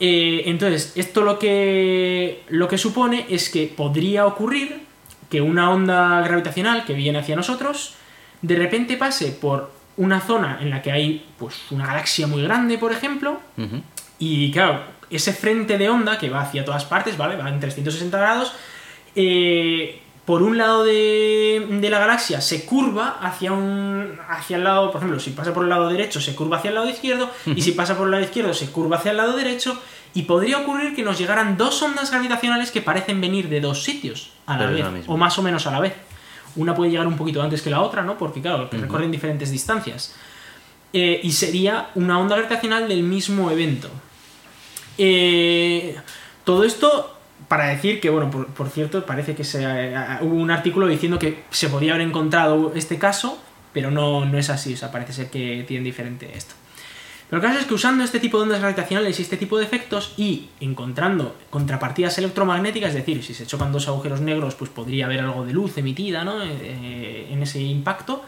Eh, entonces, esto lo que, lo que supone es que podría ocurrir que una onda gravitacional que viene hacia nosotros de repente pase por una zona en la que hay pues una galaxia muy grande, por ejemplo, y claro, ese frente de onda que va hacia todas partes, ¿vale? Va en 360 grados, eh, por un lado de, de, la galaxia se curva hacia un hacia el lado, por ejemplo, si pasa por el lado derecho se curva hacia el lado izquierdo y si pasa por el lado izquierdo se curva hacia el lado derecho y podría ocurrir que nos llegaran dos ondas gravitacionales que parecen venir de dos sitios a la vez, o más o menos a la vez. Una puede llegar un poquito antes que la otra, ¿no? Porque, claro, recorren diferentes distancias. Eh, y sería una onda gravitacional del mismo evento. Eh, todo esto para decir que, bueno, por, cierto, parece que se, eh, hubo un artículo diciendo que se podía haber encontrado este caso, pero no, no es así, o sea, parece ser que tienen diferente esto. Lo que pasa es que usando este tipo de ondas gravitacionales y este tipo de efectos y encontrando contrapartidas electromagnéticas, es decir, si se chocan dos agujeros negros, pues podría haber algo de luz emitida ¿no? Eh, en ese impacto,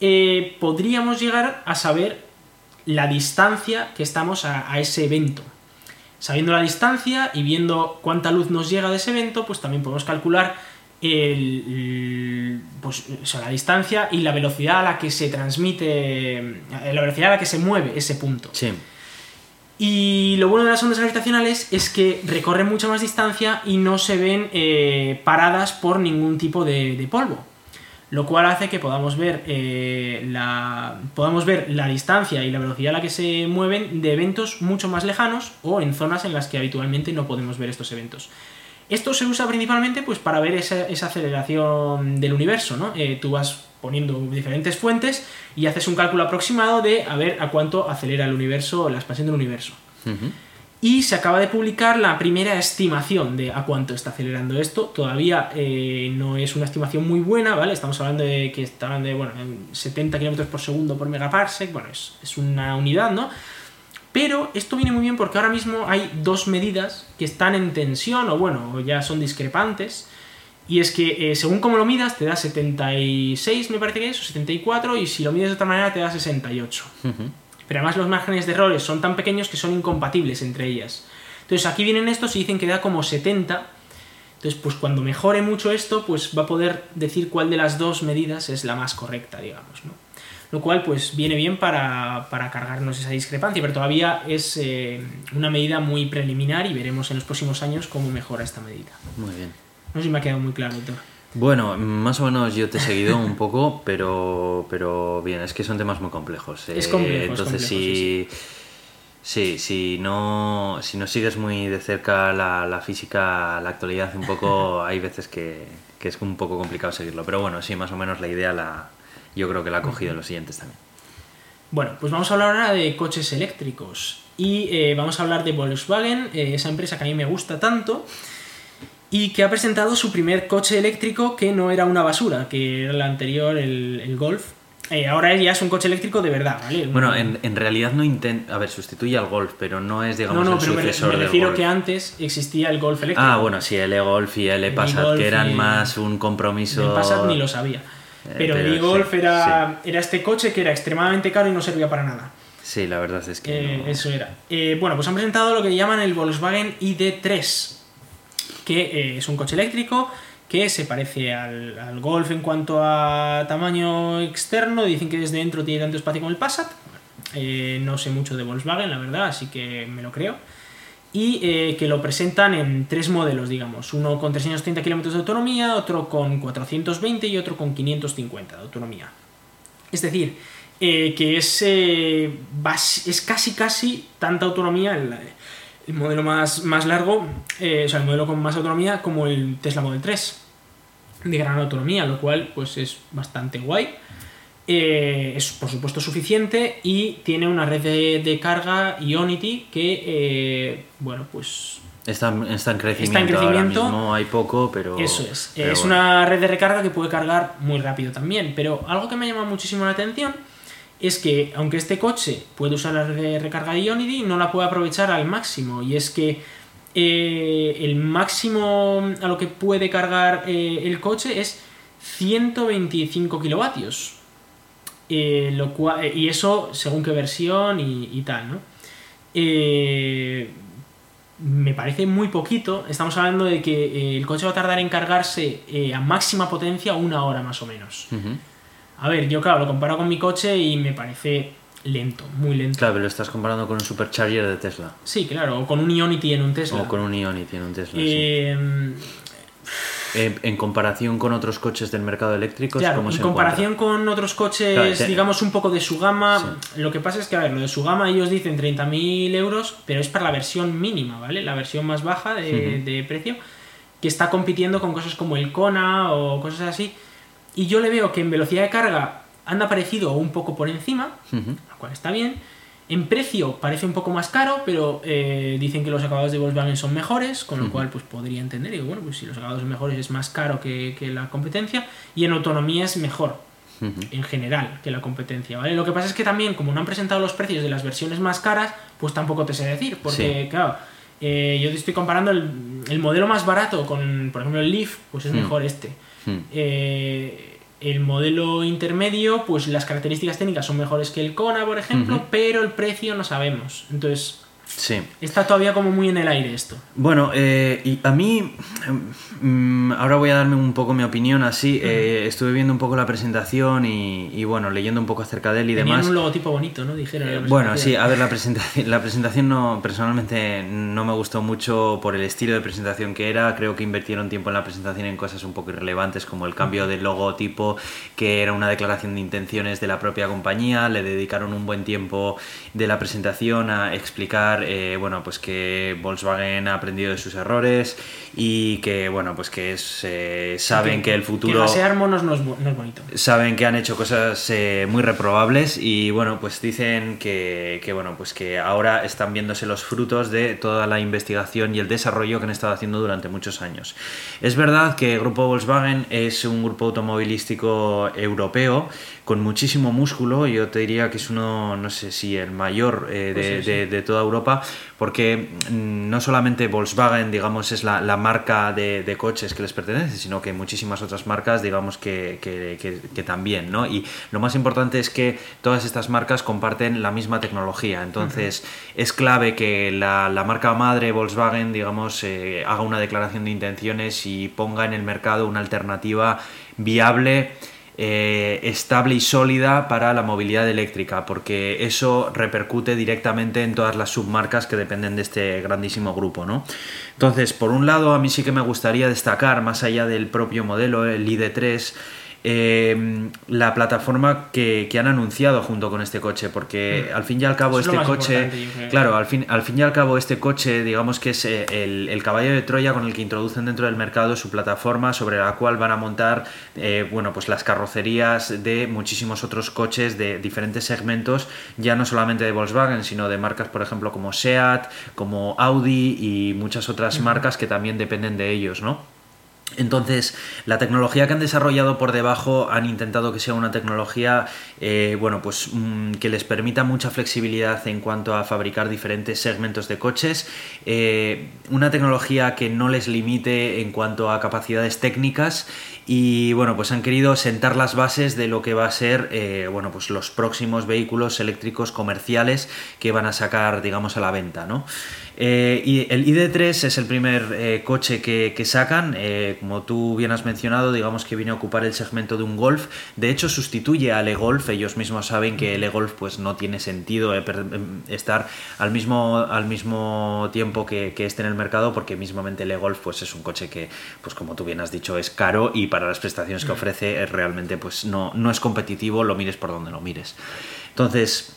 eh, podríamos llegar a saber la distancia que estamos a, ese evento. Sabiendo la distancia y viendo cuánta luz nos llega de ese evento, pues también podemos calcular el, pues, la distancia y la velocidad a la que se transmite, eh, la velocidad a la que se mueve ese punto. Sí. Y lo bueno de las ondas gravitacionales es que recorren mucha más distancia y no se ven eh, paradas por ningún tipo de, polvo. Lo cual hace que podamos ver, eh, la, podamos ver la distancia y la velocidad a la que se mueven de eventos mucho más lejanos o en zonas en las que habitualmente no podemos ver estos eventos. Esto se usa principalmente pues, para ver esa, aceleración del universo, ¿no? Eh, tú vas poniendo diferentes fuentes y haces un cálculo aproximado de a ver a cuánto acelera el universo, la expansión del universo. Y se acaba de publicar la primera estimación de a cuánto está acelerando esto. Todavía eh, no es una estimación muy buena, ¿vale? Estamos hablando de que estaban de, bueno, 70 km por segundo por megaparsec, bueno, es, es una unidad, ¿no? Pero esto viene muy bien porque ahora mismo hay dos medidas que están en tensión o bueno, ya son discrepantes. Y es que eh, según como lo midas te da 76 me parece que es, o 74, y si lo mides de otra manera te da 68. Pero además los márgenes de errores son tan pequeños que son incompatibles entre ellas. Entonces aquí vienen estos y dicen que da como 70 Entonces, pues cuando mejore mucho esto, pues va a poder decir cuál de las dos medidas es la más correcta, digamos, ¿no? Lo cual, pues viene bien para, cargarnos esa discrepancia, pero todavía es eh, una medida muy preliminar y veremos en los próximos años cómo mejora esta medida. Muy bien. No sé si me ha quedado muy claro, todo. Bueno, más o menos yo te he seguido un poco, pero, pero bien, es que son temas muy complejos. Es complejo. Entonces, si, sí, si, no, si no sigues muy de cerca la, física, la actualidad, un poco, hay veces que, es un poco complicado seguirlo. Pero bueno, sí, más o menos la idea la, yo creo que la ha cogido en los siguientes también. Bueno, pues vamos a hablar ahora de coches eléctricos. Y eh, vamos a hablar de Volkswagen, eh, esa empresa que a mí me gusta tanto y que ha presentado su primer coche eléctrico que no era una basura, que era el anterior, el, Golf. Eh, ahora ya es un coche eléctrico de verdad, ¿vale? Bueno, en, en realidad no intenta. A ver, sustituye al Golf, pero no es, digamos, no, no, el pero sucesor me, me refiero que antes existía el Golf eléctrico. Ah, bueno, sí, el E-Golf y el E-Passat, que eran más un compromiso. El Passat ni lo sabía. Eh, pero, el E-Golf era, era este coche que era extremadamente caro y no servía para nada. Sí, la verdad es que. Eh, eso era. bueno, pues han presentado lo que llaman el Volkswagen ID3 que eh, es un coche eléctrico que se parece al, Golf en cuanto a tamaño externo, dicen que desde dentro tiene tanto espacio como el Passat, eh, no sé mucho de Volkswagen, la verdad, así que me lo creo. Y eh, que lo presentan en tres modelos, digamos. Uno con 330 km de autonomía, otro con 420 y otro con 550 de autonomía. Es decir, que es, es casi casi tanta autonomía el modelo más, más largo, eh, o sea, el modelo con más autonomía como el Tesla Model 3, de gran autonomía, lo cual pues es bastante guay. Eh, es por supuesto suficiente y tiene una red de, carga Ionity que, eh, bueno, pues... Está, en crecimiento. Ahora mismo hay poco, pero... Eso es. es una red de recarga que puede cargar muy rápido también. Pero algo que me llama muchísimo la atención es que aunque este coche puede usar la de recarga de Ionity, no la puede aprovechar al máximo. Y es que eh, el máximo a lo que puede cargar el coche es 125 kilovatios. Eh, lo cual, y eso según qué versión y, tal, ¿no? me parece muy poquito. Estamos hablando de que el coche va a tardar en cargarse a máxima potencia una hora más o menos. A ver, yo claro, lo comparo con mi coche y me parece lento, muy lento. Claro, pero lo estás comparando con un supercharger de Tesla. Sí, claro, o con un Ionity en un Tesla. O con un Ionity en un Tesla. Eh, en comparación con otros coches del mercado eléctrico, claro, en comparación con otros coches, digamos, un poco de su gama, lo que pasa es que, a ver, lo de su gama ellos dicen 30.000 euros, pero es para la versión mínima, ¿vale? La versión más baja de, de precio, que está compitiendo con cosas como el Kona o cosas así, y yo le veo que en velocidad de carga anda parecido o un poco por encima, lo cual está bien. En precio parece un poco más caro, pero eh, dicen que los acabados de Volkswagen son mejores, con lo cual pues podría entender. Y bueno, pues si los acabados son mejores es más caro que, la competencia. Y en autonomía es mejor, en general, que la competencia. ¿vale? Lo que pasa es que también, como no han presentado los precios de las versiones más caras, pues tampoco te sé decir. Porque, claro, eh, yo te estoy comparando el, modelo más barato con, por ejemplo, el Leaf, pues es mejor este. Eh, el modelo intermedio, pues las características técnicas son mejores que el Kona, por ejemplo, pero el precio no sabemos. Entonces, Sí. Está todavía como muy en el aire esto. Bueno, eh, y a mí, mm, ahora voy a darme un poco mi opinión así. Eh, estuve viendo un poco la presentación y, bueno, leyendo un poco acerca de él y demás. un logotipo bonito, ¿no? Dijera. Eh, bueno, sí, a ver, la presentación, la presentación no, personalmente no me gustó mucho por el estilo de presentación que era. Creo que invirtieron tiempo en la presentación en cosas un poco irrelevantes como el cambio del logotipo, que era una declaración de intenciones de la propia compañía. Le dedicaron un buen tiempo de la presentación a explicar eh, bueno, pues que Volkswagen ha aprendido de sus errores y que, bueno, pues que es, eh, saben que, el futuro... Que monos no es, bonito. Saben que han hecho cosas eh, muy reprobables y, bueno, pues dicen que, bueno, pues que ahora están viéndose los frutos de toda la investigación y el desarrollo que han estado haciendo durante muchos años. Es verdad que el grupo Volkswagen es un grupo automovilístico europeo con muchísimo músculo, yo te diría que es uno, no sé si el mayor de, pues de toda Europa, Europa, porque mm, no solamente Volkswagen, digamos, es la, marca de, coches que les pertenece, sino que muchísimas otras marcas, digamos, que, que, también, ¿no? Y lo más importante es que todas estas marcas comparten la misma tecnología, entonces es clave que la, marca madre Volkswagen, digamos, eh, haga una declaración de intenciones y ponga en el mercado una alternativa viable eh, estable y sólida para la movilidad eléctrica, porque eso repercute directamente en todas las submarcas que dependen de este grandísimo grupo. ¿no? Entonces, por un lado, a mí sí que me gustaría destacar, más allá del propio modelo, el ID3, eh, la plataforma que, han anunciado junto con este coche, porque mm. al fin y al cabo este coche, claro, al fin, al fin y al cabo este coche, digamos que es eh, el, caballo de Troya con el que introducen dentro del mercado su plataforma sobre la cual van a montar, eh, bueno, pues las carrocerías de muchísimos otros coches de diferentes segmentos, ya no solamente de Volkswagen, sino de marcas, por ejemplo, como Seat, como Audi y muchas otras marcas que también dependen de ellos, ¿no? Entonces, la tecnología que han desarrollado por debajo han intentado que sea una tecnología, eh, bueno, pues mm, que les permita mucha flexibilidad en cuanto a fabricar diferentes segmentos de coches, eh, una tecnología que no les limite en cuanto a capacidades técnicas y bueno, pues han querido sentar las bases de lo que va a ser, eh, bueno, pues los próximos vehículos eléctricos comerciales que van a sacar, digamos, a la venta, ¿no? Eh, y el ID3 es el primer eh, coche que, sacan, como tú bien has mencionado, digamos que viene a ocupar el segmento de un Golf. De hecho, sustituye al e-Golf. Ellos mismos saben que el e-Golf pues, no tiene sentido em, estar al mismo, al mismo tiempo que, que este en el mercado, porque mismamente el e-Golf pues, es un coche que, pues, como tú bien has dicho, es caro para las prestaciones que ofrece realmente pues, no, no es competitivo, lo mires por donde lo mires. Entonces,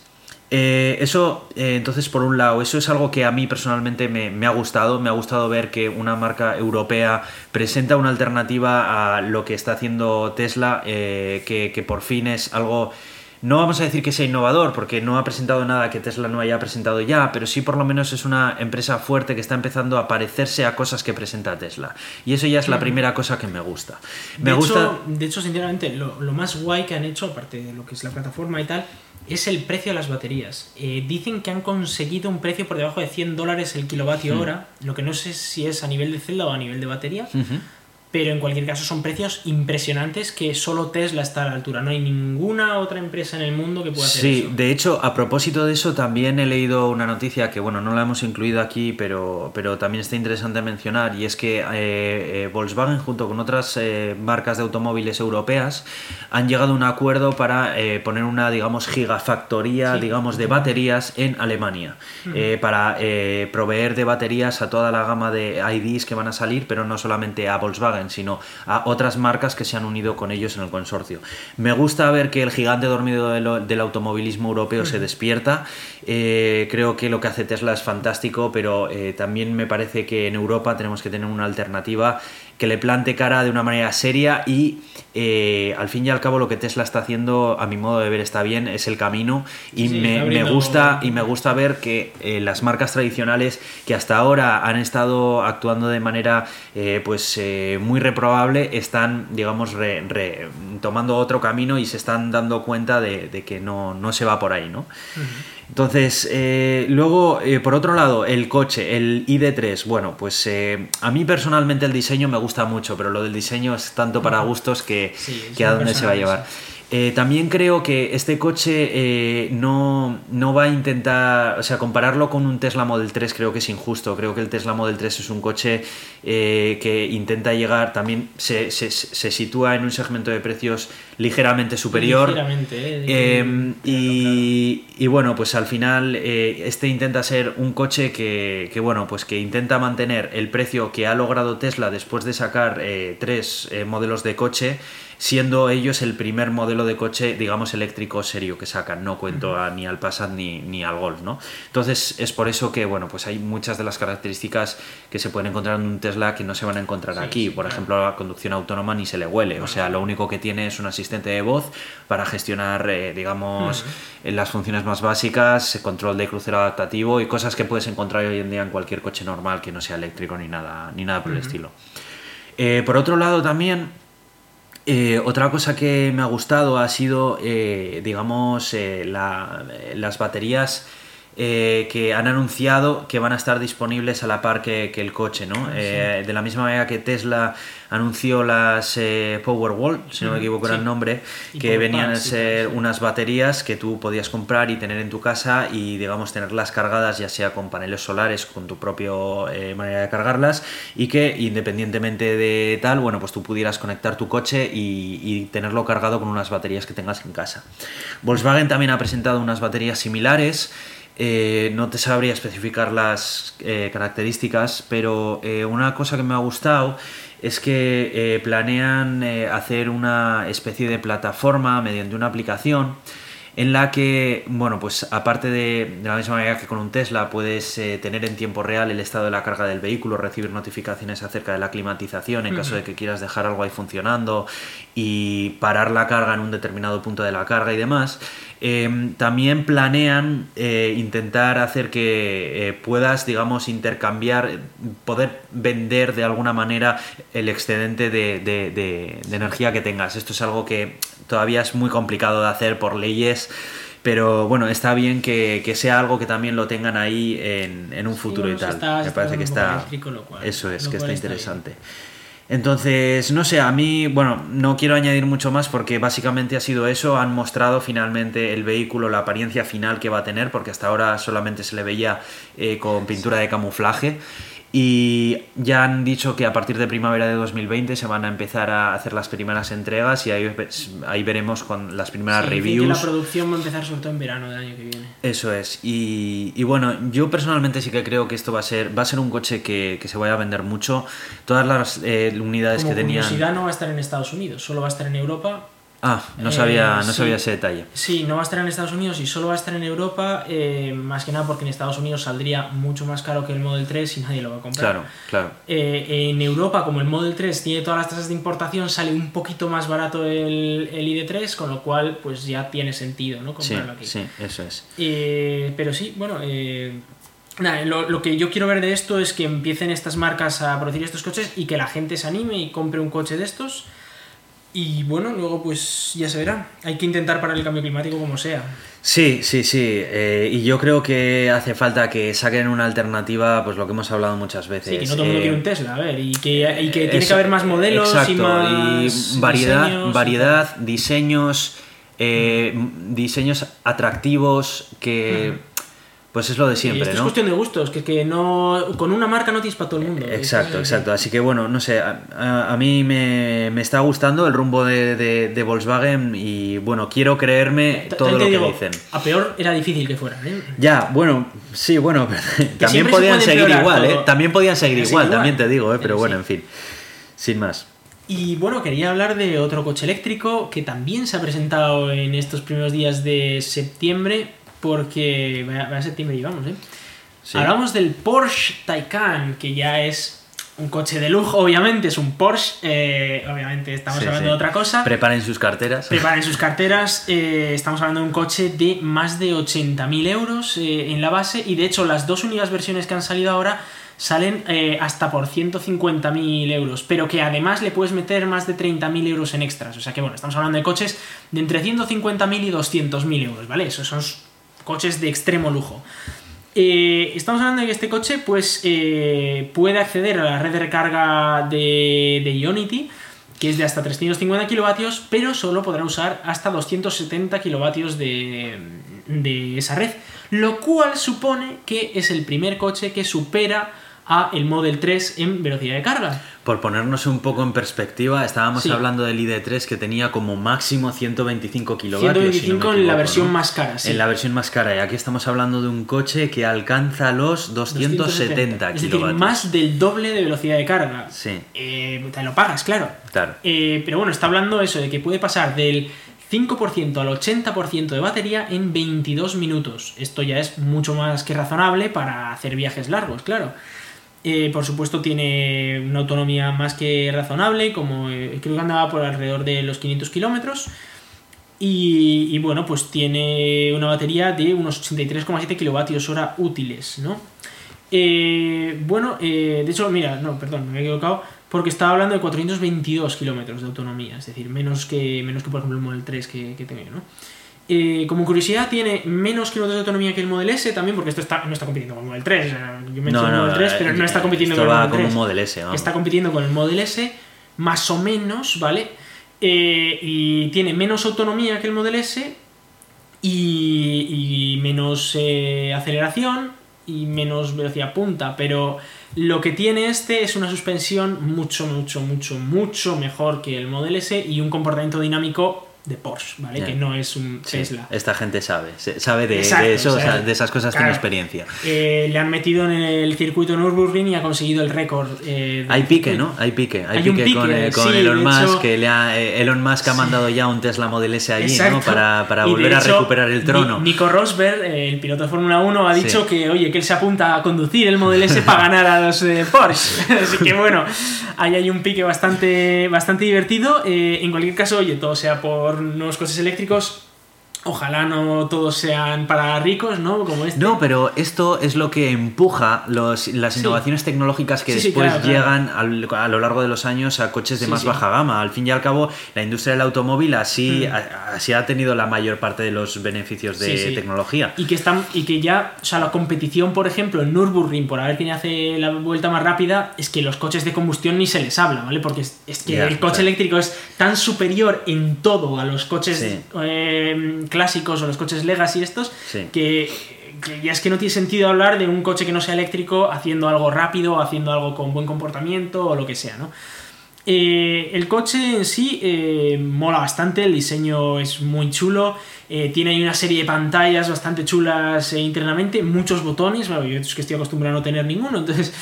eh, eso, eh, entonces, por un lado, eso es algo que a mí personalmente me, ha gustado. Me ha gustado ver que una marca europea presenta una alternativa a lo que está haciendo Tesla, eh, que, por fin es algo no vamos a decir que sea innovador, porque no ha presentado nada que Tesla no haya presentado ya, pero sí por lo menos es una empresa fuerte que está empezando a parecerse a cosas que presenta Tesla. Y eso ya es la primera cosa que me gusta. Me de gusta... Hecho, de hecho, sinceramente, lo, lo, más guay que han hecho, aparte de lo que es la plataforma y tal, es el precio de las baterías. Eh, dicen que han conseguido un precio por debajo de 100 dólares el kilovatio hmm. hora, lo que no sé si es a nivel de celda o a nivel de batería pero en cualquier caso son precios impresionantes que solo Tesla está a la altura. No hay ninguna otra empresa en el mundo que pueda hacer eso. Sí, de hecho, a propósito de eso, también he leído una noticia que, bueno, no la hemos incluido aquí, pero, pero también está interesante mencionar, y es que eh, eh, Volkswagen, junto con otras eh, marcas de automóviles europeas, han llegado a un acuerdo para poner una, digamos, gigafactoría, digamos, de baterías en Alemania, para proveer de baterías a toda la gama de IDs que van a salir, pero no solamente a Volkswagen sino a otras marcas que se han unido con ellos en el consorcio. Me gusta ver que el gigante dormido del automovilismo europeo se despierta. Eh, creo que lo que hace Tesla es fantástico, pero eh, también me parece que en Europa tenemos que tener una alternativa que le plante cara de una manera seria y eh, al fin y al cabo lo que Tesla está haciendo a mi modo de ver está bien es el camino. Y me, gusta y me gusta ver que eh, las marcas tradicionales que hasta ahora han estado actuando de manera eh, pues muy reprobable están digamos tomando otro camino y se están dando cuenta de, que no, no, se va por ahí no entonces, eh, luego, eh, por otro lado, el coche, el ID3, bueno, pues eh, a mí personalmente el diseño me gusta mucho, pero lo del diseño es tanto para gustos que, que a dónde se va a llevar. Eh, también creo que este coche eh, no, va a intentar, o sea, compararlo con un Tesla Model 3 creo que es injusto. Creo que el Tesla Model 3 es un coche eh, que intenta llegar, también se, sitúa en un segmento de precios ligeramente superior. Ligeramente, em, y, bueno, pues al final este intenta ser un coche que, que, bueno, pues que intenta mantener el precio que ha logrado Tesla después de sacar tres modelos de coche siendo ellos el primer modelo de coche, digamos, eléctrico serio que sacan. No cuento ni al Passat ni, ni, al Golf, ¿no? Entonces es por eso que, bueno, pues hay muchas de las características que se pueden encontrar en un Tesla que no se van a encontrar aquí. por ejemplo, la conducción autónoma ni se le huele. O sea, lo único que tiene es un asistente de voz para gestionar, eh, digamos, las funciones más básicas, control de crucero adaptativo y cosas que puedes encontrar hoy en día en cualquier coche normal que no sea eléctrico ni nada, ni nada por el estilo. Eh, por otro lado, también eh, otra cosa que me ha gustado ha sido, eh, digamos, eh, las baterías eh, que han anunciado que van a estar disponibles a la par que, el coche, ¿no? Ah, eh, de la misma manera que Tesla anunció las eh, Powerwall, si no me equivoco era el nombre, que venían a ser unas baterías que tú podías comprar y tener en tu casa y, digamos, tenerlas cargadas ya sea con paneles solares, con tu propia manera de cargarlas y que independientemente de tal, bueno, pues tú pudieras conectar tu coche y, y tenerlo cargado con unas baterías que tengas en casa. Volkswagen también ha presentado unas baterías similares. Eh, no te sabría especificar las eh, características, pero eh, una cosa que me ha gustado es que planean hacer una especie de plataforma mediante una aplicación en la que, bueno, pues aparte de, de la misma manera que con un Tesla puedes eh, tener en tiempo real el estado de la carga del vehículo, recibir notificaciones acerca de la climatización en caso de que quieras dejar algo ahí funcionando y parar la carga en un determinado punto de la carga y demás, em, también planean eh, intentar hacer que eh, puedas, digamos, intercambiar, poder vender de alguna manera el excedente de, de energía que tengas. Esto es algo que todavía es muy complicado de hacer por leyes pero bueno, está bien que, sea algo que también lo tengan ahí en, un futuro y tal. Me parece que está... eso es, que está interesante. Entonces, no sé, a mí, bueno, no quiero añadir mucho más porque básicamente ha sido eso, han mostrado finalmente el vehículo, la apariencia final que va a tener, porque hasta ahora solamente se le veía eh, con pintura de camuflaje. Y ya han dicho que a partir de primavera de 2020 se van a empezar a hacer las primeras entregas y ahí, ahí veremos con las primeras reviews. Que la producción va a empezar sobre todo en verano del año que viene. Eso es. Y, y, bueno, yo personalmente sí que creo que esto va a ser, va a ser un coche que, que se vaya a vender mucho. Todas las eh, unidades que tenían. no va a estar en Estados Unidos, solo va a estar en Europa Ah, no sabía, eh, no sabía ese detalle. Sí, no va a estar en Estados Unidos y solo va a estar en Europa, eh, más que nada porque en Estados Unidos saldría mucho más caro que el Model 3 y nadie lo va a comprar. Claro, claro. Eh, en Europa, como el Model 3 tiene todas las tasas de importación, sale un poquito más barato el, el ID3, con lo cual pues ya tiene sentido, ¿no? Comprarlo aquí. Sí, eso es. pero sí, bueno, Nada, lo, lo, que yo quiero ver de esto es que empiecen estas marcas a producir estos coches y que la gente se anime y compre un coche de estos y bueno, luego pues ya se verá. Hay que intentar parar el cambio climático como sea. Sí, sí, sí. Eh, y yo creo que hace falta que saquen una alternativa, pues lo que hemos hablado muchas veces. Sí, que no todo el mundo quiere un eh, Tesla, a ver. Y que, y que tiene que haber más modelos y más. variedad, variedad, diseños, eh, diseños atractivos que. Pues es lo de siempre, Es cuestión de gustos, que, que no con una marca no tienes para todo el mundo. Exacto, exacto. Así que bueno, no sé, a, mí me, está gustando el rumbo de, Volkswagen y bueno, quiero creerme todo lo que dicen. A peor era difícil que fuera, ¿eh? Ya, bueno, sí, bueno, también podían seguir igual, ¿eh? También podían seguir igual, también te digo, ¿eh? Pero bueno, en fin, sin más. Y bueno, quería hablar de otro coche eléctrico que también se ha presentado en estos primeros días de septiembre porque a septiembre llevamos, ¿eh? Hablamos del Porsche Taycan, que ya es un coche de lujo, obviamente, es un Porsche, eh, obviamente estamos hablando de otra cosa. Preparen sus carteras. Preparen sus carteras, eh, estamos hablando de un coche de más de 80.000 euros eh, en la base y de hecho las dos únicas versiones que han salido ahora salen hasta por 150.000 euros, pero que además le puedes meter más de 30.000 euros en extras, o sea que bueno, estamos hablando de coches de entre 150.000 y 200.000 euros, ¿vale? Esos son coches de extremo lujo. Eh, estamos hablando de que este coche pues, eh, puede acceder a la red de recarga de, de Ionity, que es de hasta 350 kilovatios, pero solo podrá usar hasta 270 kilovatios de, de esa red, lo cual supone que es el primer coche que supera a el Model 3 en velocidad de carga. Por ponernos un poco en perspectiva, estábamos hablando del ID3 que tenía como máximo 125 kilovatios. 125 en la versión más cara, sí. En la versión más cara, y aquí estamos hablando de un coche que alcanza los 270, kilovatios. Es decir, más del doble de velocidad de carga. Sí. Eh, te lo pagas, claro. Claro. Eh, pero bueno, está hablando eso, de que puede pasar del 5% al 80% de batería en 22 minutos. Esto ya es mucho más que razonable para hacer viajes largos, claro. Eh, por supuesto tiene una autonomía más que razonable, como eh, creo que andaba por alrededor de los 500 kilómetros. Y, bueno, pues tiene una batería de unos 83,7 kilovatios hora útiles, ¿no? Eh, bueno, de hecho, mira, no, perdón, me he equivocado, porque estaba hablando de 422 kilómetros de autonomía, es decir, menos que, menos que por ejemplo el Model 3 que, que tengo, ¿no? Eh, como curiosidad, tiene menos kilómetros de autonomía que el Model S también, porque esto está, no está compitiendo con el Model 3. Yo menciono el Model 3, pero no está compitiendo con el Model 3. Model S, Está compitiendo con el Model S, más o menos, ¿vale? Eh, y tiene menos autonomía que el Model S y, menos eh, aceleración y menos velocidad punta, pero lo que tiene este es una suspensión mucho, mucho, mucho, mucho mejor que el Model S y un comportamiento dinámico de Porsche, ¿vale? Que no es un Tesla. Esta gente sabe, sabe de, eso, de esas cosas tiene experiencia. Eh, le han metido en el circuito Nürburgring y ha conseguido el récord. Eh, hay pique, ¿no? Hay pique. Hay, pique, con, Elon Musk, que le ha, eh, Elon Musk ha mandado ya un Tesla Model S allí, ¿no? Para, para volver a recuperar el trono. Nico Rosberg, el piloto de Fórmula 1, ha dicho que, oye, que él se apunta a conducir el Model S para ganar a los Porsche. Así que bueno, ahí hay un pique bastante, bastante divertido. en cualquier caso, oye, todo sea por nuevos coches eléctricos Ojalá no todos sean para ricos, ¿no? Como este. No, pero esto es lo que empuja las innovaciones tecnológicas que después llegan a lo largo de los años a coches de más baja gama. Al fin y al cabo, la industria del automóvil así, mm. así ha tenido la mayor parte de los beneficios de tecnología. Y que están y que ya, o sea, la competición, por ejemplo, en Nürburgring, por ver quién hace la vuelta más rápida, es que los coches de combustión ni se les habla, ¿vale? Porque es, que el coche eléctrico es tan superior en todo a los coches eh, clásicos o los coches legacy estos, que, ya es que no tiene sentido hablar de un coche que no sea eléctrico haciendo algo rápido, haciendo algo con buen comportamiento o lo que sea, ¿no? Eh, el coche en sí eh, mola bastante, el diseño es muy chulo, eh, tiene ahí una serie de pantallas bastante chulas internamente, muchos botones, yo es que estoy acostumbrado a no tener ninguno, entonces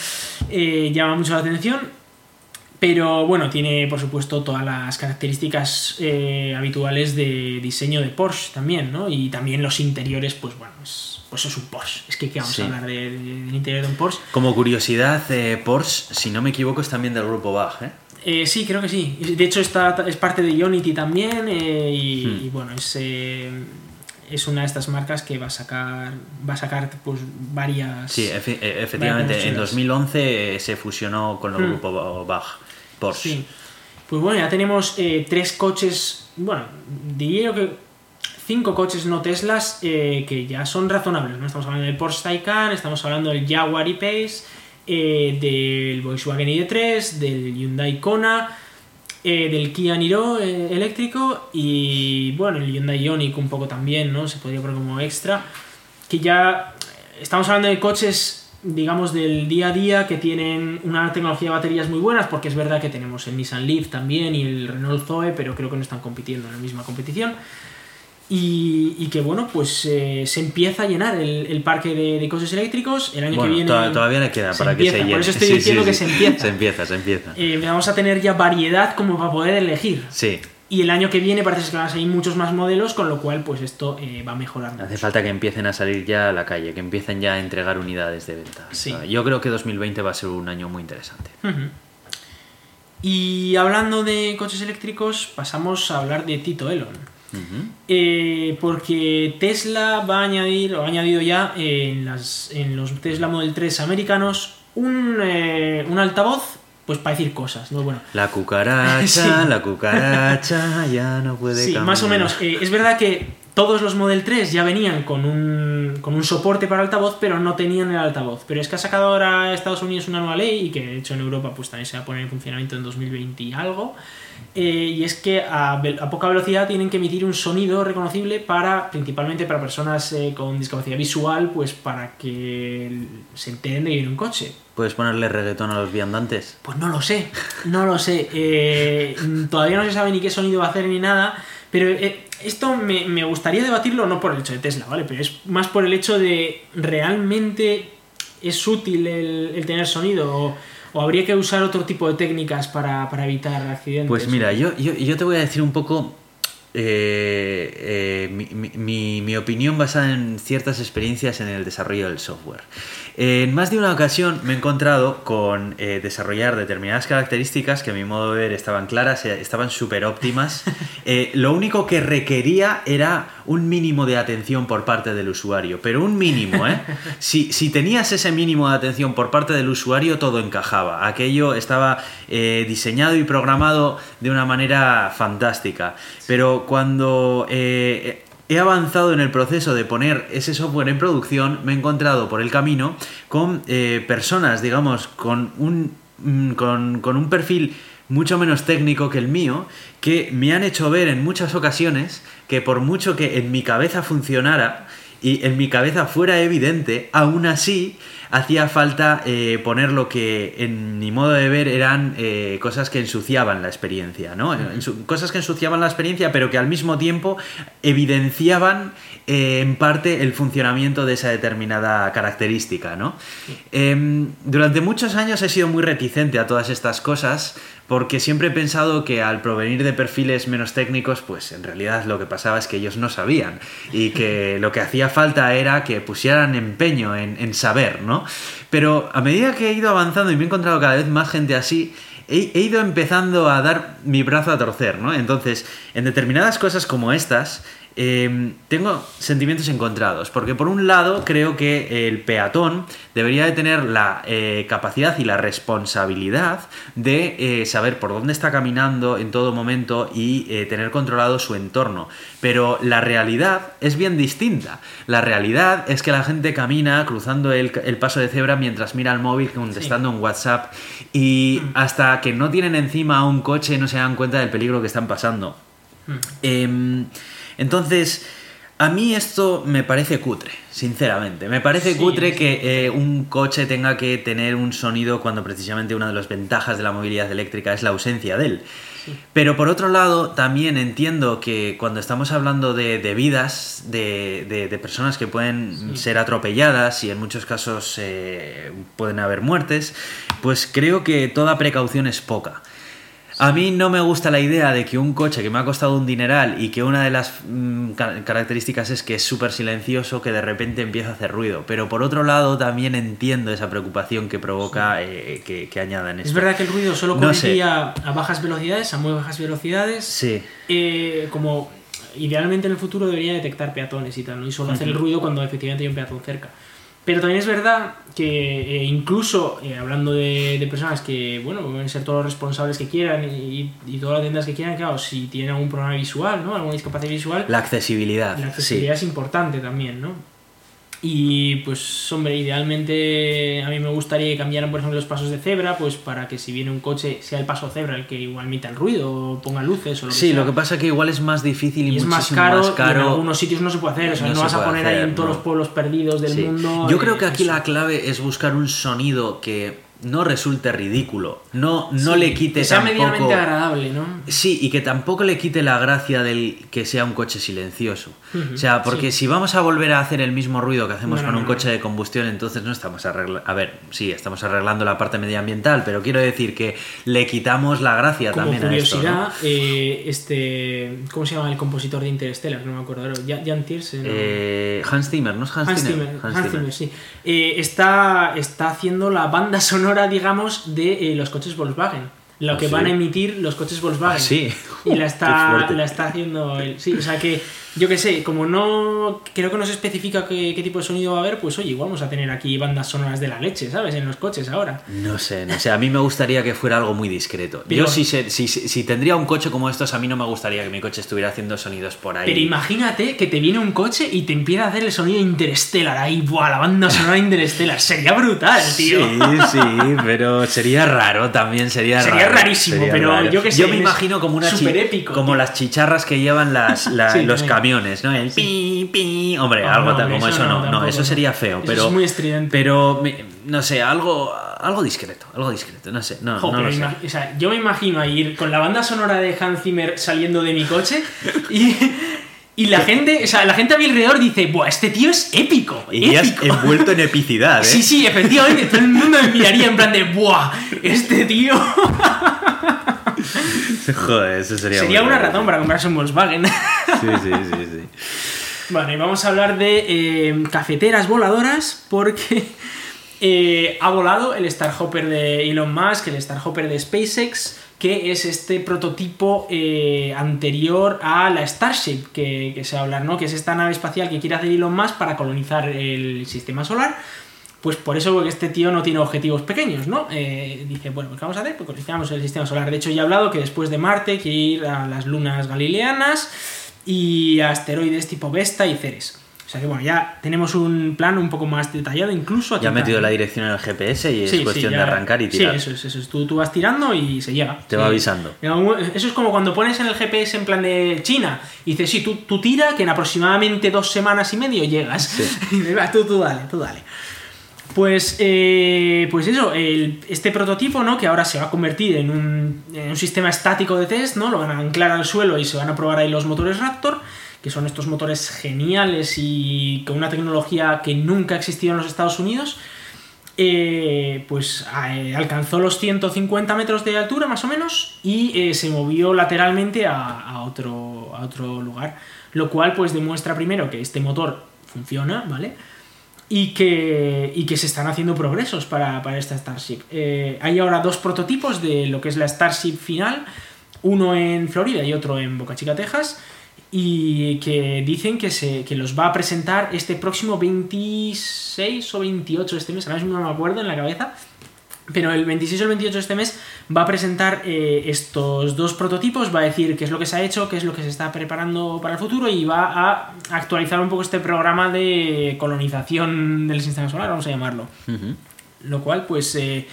llama mucho la atención. Pero bueno, tiene por supuesto todas las características eh, habituales de diseño de Porsche también, ¿no? Y también los interiores, pues bueno, es, pues es un Porsche. Es que ¿qué vamos a hablar del interior de un Porsche? Como curiosidad, eh, Porsche, si no me equivoco, es también del grupo Bach, ¿eh? eh sí, creo que sí. De hecho, está, es parte de Unity también y, hmm. y, bueno, es, es una de estas marcas que va a sacar va a sacar pues varias sí efectivamente en 2011 se fusionó con el hmm. grupo Bach Sí. Pues bueno, ya tenemos eh, tres coches, bueno, diría que cinco coches no Teslas eh, que ya son razonables. ¿no? Estamos hablando del Porsche Taycan, estamos hablando del Jaguar E-Pace, eh, del Volkswagen ID3, del Hyundai Kona, del Kia Niro eléctrico y bueno, el Hyundai Ioniq un poco también, ¿no? Se podría poner como extra. Que ya estamos hablando de coches digamos, del día a día que tienen una tecnología de baterías muy buenas, porque es verdad que tenemos el Nissan Leaf también y el Renault Zoe, pero creo que no están compitiendo en la misma competición. Y, que bueno, pues eh, se empieza a llenar el, parque de, coches eléctricos. El año que viene. Todavía le queda para que se llene. Por eso estoy diciendo que se empieza. Se empieza, se empieza. Eh, vamos a tener ya variedad como para poder elegir. Sí. Y el año que viene parece que van a salir muchos más modelos, con lo cual pues esto eh, va a mejorar. Hace falta que empiecen a salir ya a la calle, que empiecen ya a entregar unidades de venta. Yo creo que 2020 va a ser un año muy interesante. Y hablando de coches eléctricos, pasamos a hablar de Tito Elon. Eh, porque Tesla va a añadir, o ha añadido ya en, las, en los Tesla Model 3 americanos, un, eh, un altavoz pues para decir cosas, ¿no? Bueno. La cucaracha, la cucaracha ya no puede Sí, más o menos. Eh, es verdad que todos los Model 3 ya venían con un, con un soporte para altavoz, pero no tenían el altavoz. Pero es que ha sacado ahora Estados Unidos una nueva ley y que de hecho en Europa pues también se va a poner en funcionamiento en 2020 y algo. Eh, y es que a, poca velocidad tienen que emitir un sonido reconocible para, principalmente para personas eh, con discapacidad visual, pues para que se enteren de ir en un coche. ¿Puedes ponerle reggaetón a los viandantes? Pues no lo sé, no lo sé. Eh, todavía no se sabe ni qué sonido va a hacer ni nada, pero esto me, gustaría debatirlo no por el hecho de Tesla, ¿vale? Pero es más por el hecho de realmente es útil el, tener sonido o ¿O habría que usar otro tipo de técnicas para, evitar accidentes? Pues mira, yo, yo, yo, te voy a decir un poco eh, eh, mi, mi, opinión basada en ciertas experiencias en el desarrollo del software. En más de una ocasión me he encontrado con eh, desarrollar determinadas características que a mi modo de ver estaban claras, eh, estaban súper óptimas. Eh, lo único que requería era un mínimo de atención por parte del usuario, pero un mínimo, ¿eh? Si, si tenías ese mínimo de atención por parte del usuario, todo encajaba. Aquello estaba diseñado y programado de una manera fantástica. Pero cuando he avanzado en el proceso de poner ese software en producción, me he encontrado por el camino con eh, personas, digamos, con un, mm, con un perfil mucho menos técnico que el mío, que me han hecho ver en muchas ocasiones que por mucho que en mi cabeza funcionara y en mi cabeza fuera evidente, aún así hacía falta eh, poner lo que en mi modo de ver eran eh, cosas que ensuciaban la experiencia, ¿no? cosas que ensuciaban la experiencia, pero que al mismo tiempo evidenciaban eh, en parte el funcionamiento de esa determinada característica, ¿no? Em, durante muchos años he sido muy reticente a todas estas cosas porque siempre he pensado que al provenir de perfiles menos técnicos, pues en realidad lo que pasaba es que ellos no sabían y que lo que hacía falta era que pusieran empeño en, saber, ¿no? Pero a medida que he ido avanzando y me he encontrado cada vez más gente así, he, he, ido empezando a dar mi brazo a torcer, ¿no? Entonces, en determinadas cosas como estas, Em, tengo sentimientos encontrados, porque por un lado creo que el peatón debería de tener la eh, capacidad y la responsabilidad de eh, saber por dónde está caminando en todo momento y eh, tener controlado su entorno. Pero la realidad es bien distinta. La realidad es que la gente camina cruzando el, paso de cebra mientras mira el móvil contestando en WhatsApp y mm. hasta que no tienen encima un coche no se dan cuenta del peligro que están pasando. Mm. Entonces, a mí esto me parece cutre, sinceramente. Me parece cutre que eh, un coche tenga que tener un sonido cuando precisamente una de las ventajas de la movilidad eléctrica es la ausencia de él. Pero por otro lado, también entiendo que cuando estamos hablando de, vidas, de, personas que pueden ser atropelladas y en muchos casos eh, pueden haber muertes, pues creo que toda precaución es poca. A mí no me gusta la idea de que un coche que me ha costado un dineral y que una de las mm, características es que es súper silencioso, que de repente empieza a hacer ruido. Pero por otro lado, también entiendo esa preocupación que provoca eh, que, que, añadan esto. Es verdad que el ruido solo correría a bajas velocidades, a muy bajas velocidades. Sí. Eh, como idealmente en el futuro debería detectar peatones y tal, ¿no? Y solo hacer el ruido cuando efectivamente hay un peatón cerca. Pero también es verdad que eh, incluso eh, hablando de, personas que, bueno, pueden ser todos los responsables que quieran y, todas las tiendas que quieran, claro, si tienen algún problema visual, ¿no? Alguna discapacidad visual. La accesibilidad. La accesibilidad es importante también, ¿no? Y pues, hombre, idealmente a mí me gustaría que cambiaran, por ejemplo, los pasos de cebra, pues para que si viene un coche sea el paso cebra el que igual emita el ruido o ponga luces o lo sí, que lo que pasa es que igual es más difícil y, es más caro, en algunos sitios no se puede hacer, o sea, no, vas a poner ahí en todos los pueblos perdidos del mundo. Yo creo que aquí la clave es buscar un sonido que no resulte ridículo, no, no le quite que sea medianamente agradable, ¿no? Sí, y que tampoco le quite la gracia del que sea un coche silencioso. o sea, porque si vamos a volver a hacer el mismo ruido que hacemos con un coche de combustión, entonces no estamos arreglando... A ver, sí, estamos arreglando la parte medioambiental, pero quiero decir que le quitamos la gracia también a esto. Eh, este... ¿Cómo se llama el compositor de Interstellar? No me acuerdo. Jan Tiersen. Eh, Hans Zimmer, ¿no es Hans, Hans Zimmer? Hans, Zimmer, sí. Eh, está, está haciendo la banda sonora digamos, de eh, los coches Volkswagen. Lo que ¿Ah, van a emitir los coches Volkswagen. ¿Ah, sí. Y la está, la está haciendo él. Sí, o sea que yo qué sé, como no creo que no se especifica qué, tipo de sonido va a haber, pues oye, igual vamos a tener aquí bandas sonoras de la leche, ¿sabes? En los coches ahora. No sé, no sé, a mí me gustaría que fuera algo muy discreto. Yo si, si, si, tendría un coche como estos, a mí no me gustaría que mi coche estuviera haciendo sonidos por ahí. Pero imagínate que te viene un coche y te empieza a hacer el sonido interestelar ahí, ¡buah! La banda sonora interestelar. Sería brutal, tío. Sí, sí, pero sería raro también, sería, sería rarísimo, pero yo que sé. Yo me imagino como una super épico, como las chicharras que llevan las, los camiones, ¿no? El pi, pi. Hombre, algo tal como eso no. No, eso sería feo. pero, es muy estridente. Pero, no sé, algo, algo discreto. Algo discreto, no sé. No, no lo sé. O sea, yo me imagino a ir con la banda sonora de Hans Zimmer saliendo de mi coche y. Y la gente, o sea, la gente a mi alrededor dice, ¡buah, este tío es épico! Y épico. envuelto en epicidad, ¿eh? Sí, sí, efectivamente. Todo el mundo me miraría en plan de, ¡buah, este tío! Joder, eso sería Sería una razón para comprarse un Volkswagen. Sí, sí, sí, sí. Vale, vamos a hablar de eh, cafeteras voladoras porque eh, ha volado el Starhopper de Elon Musk, el Starhopper de SpaceX, que es este prototipo eh, anterior a la Starship que, se habla, ¿no? Que es esta nave espacial que quiere hacer Elon Musk para colonizar el sistema solar pues por eso porque este tío no tiene objetivos pequeños, ¿no? Eh, dice, bueno, pues ¿qué vamos a hacer? Pues colonizamos el sistema solar. De hecho, ya he hablado que después de Marte quiere ir a las lunas galileanas y asteroides tipo Vesta y Ceres. O sea que bueno, ya tenemos un plan un poco más detallado, incluso. Ya ha metido la dirección en el GPS y es cuestión de arrancar y tirar. Sí, eso es, eso es. Tú, tú, vas tirando y se llega. Te va avisando. Eso es como cuando pones en el GPS en plan de China y dices, sí, tú, tú tira, que en aproximadamente dos semanas y medio llegas. y tú, tú dale, tú dale. Pues, eh, pues eso, este prototipo, ¿no? Que ahora se va a convertir en un, en un, sistema estático de test, ¿no? Lo van a anclar al suelo y se van a probar ahí los motores Raptor que son estos motores geniales y con una tecnología que nunca ha existido en los Estados Unidos, eh, pues eh, alcanzó los 150 metros de altura más o menos y eh, se movió lateralmente a, otro, a otro lugar, lo cual pues demuestra primero que este motor funciona, ¿vale? Y que, y que se están haciendo progresos para, para esta Starship. hay ahora dos prototipos de lo que es la Starship final, uno en Florida y otro en Boca Chica, Texas y que dicen que, se, que los va a presentar este próximo 26 o 28 de este mes, ahora mismo no me acuerdo en la cabeza, pero el 26 o el 28 de este mes va a presentar eh, estos dos prototipos, va a decir qué es lo que se ha hecho, qué es lo que se está preparando para el futuro y va a actualizar un poco este programa de colonización del sistema solar, vamos a llamarlo. Lo cual, pues... Eh,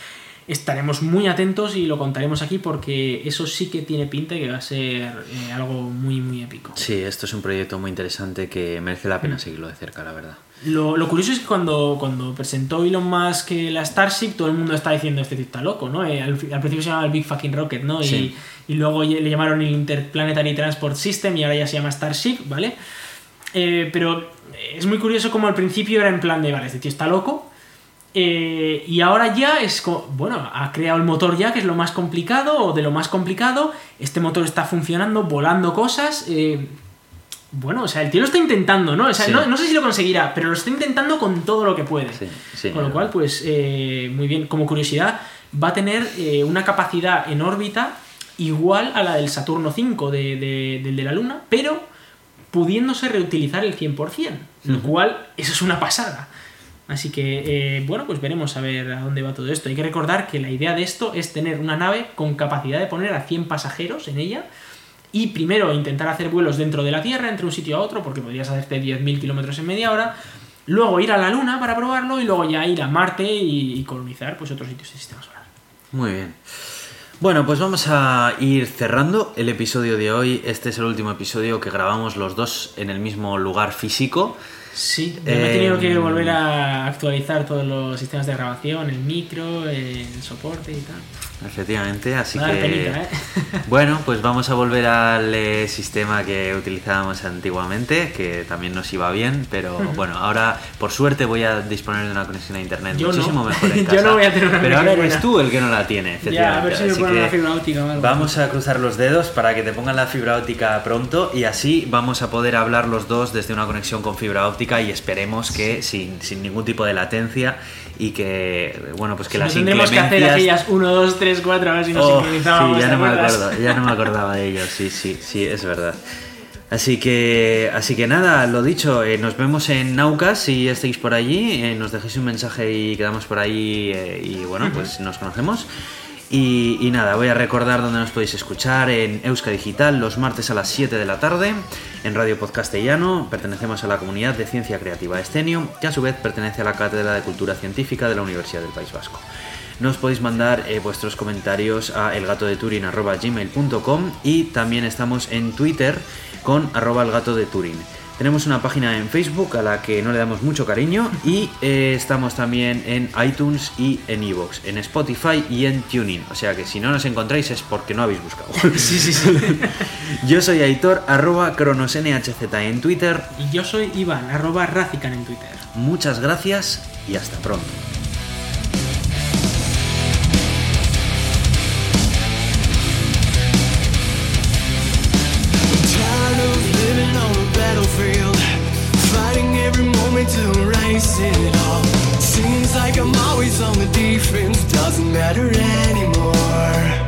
estaremos muy atentos y lo contaremos aquí porque eso sí que tiene pinta y que va a ser eh, algo muy, muy épico. Sí, esto es un proyecto muy interesante que merece la pena mm. seguirlo de cerca, la verdad. Lo, curioso es que cuando, cuando presentó Elon Musk la Starship, todo el mundo está diciendo este tipo está loco, ¿no? Eh, al, principio se llamaba el Big Fucking Rocket, ¿no? Y, y, luego le llamaron el Interplanetary Transport System y ahora ya se llama Starship, ¿vale? Eh, pero es muy curioso como al principio era en plan de, vale, este tío está loco, eh, y ahora ya es, bueno, ha creado el motor ya, que es lo más complicado, o de lo más complicado. Este motor está funcionando, volando cosas. Eh, bueno, o sea, el tío lo está intentando, ¿no? O sea, no, sé si lo conseguirá, pero lo está intentando con todo lo que puede. con lo cual, pues, eh, muy bien. Como curiosidad, va a tener una capacidad en órbita igual a la del Saturno 5 de, del de la Luna, pero pudiéndose reutilizar el 100%, lo cual, eso es una pasada. Así que, eh, bueno, pues veremos a ver a dónde va todo esto. Hay que recordar que la idea de esto es tener una nave con capacidad de poner a 100 pasajeros en ella y primero intentar hacer vuelos dentro de la Tierra, entre un sitio a otro, porque podrías hacerte 10.000 kilómetros en media hora, luego ir a la Luna para probarlo y luego ya ir a Marte y, colonizar pues, otros sitios del sistema solar. Muy bien. Bueno, pues vamos a ir cerrando el episodio de hoy. Este es el último episodio que grabamos los dos en el mismo lugar físico. Sí, me he tenido que volver a actualizar todos los sistemas de grabación, el micro, el soporte y tal. Efectivamente, así que... ¿eh? bueno, pues vamos a volver al eh, sistema que utilizábamos antiguamente, que también nos iba bien, pero bueno, ahora por suerte voy a disponer de una conexión a internet muchísimo mejor en casa. Yo no voy a tener una Pero ahora eres tú el que no la tiene, efectivamente. Ya, a ver si me ponen la fibra óptica o algo. Vamos a cruzar los dedos para que te pongan la fibra óptica pronto y así vamos a poder hablar los dos desde una conexión con fibra óptica y esperemos que sin, sin ningún tipo de latencia y que, bueno, pues que las Tendremos que hacer aquellas 1, 2, 3, 4 a ver si nos oh, sincronizábamos. Sí, ya no, me acuerdo, ya no me acordaba de ello, sí, sí, sí, es verdad. Así que, así que nada, lo dicho, eh, nos vemos en Naucas si estáis por allí, eh, nos dejéis un mensaje y quedamos por ahí eh, y bueno, pues nos conocemos. Y, nada, voy a recordar dónde nos podéis escuchar en Euska Digital los martes a las 7 de la tarde, en Radio Podcastellano, pertenecemos a la comunidad de Ciencia Creativa Escenio, que a su vez pertenece a la Cátedra de Cultura Científica de la Universidad del País Vasco. Nos podéis mandar eh, vuestros comentarios a elgatodeturin.gmail.com y también estamos en Twitter con arroba elgato de Turín. Tenemos una página en Facebook a la que no le damos mucho cariño y eh, estamos también en iTunes y en Evox, en Spotify y en Tuning. O sea que si no nos encontráis es porque no habéis buscado. sí, sí, sí. yo soy Aitor, arroba cronosnhz en Twitter. Y yo soy Iván, arroba Razican en Twitter. Muchas gracias y hasta pronto. It all. Seems like I'm always on the defense, doesn't matter anymore.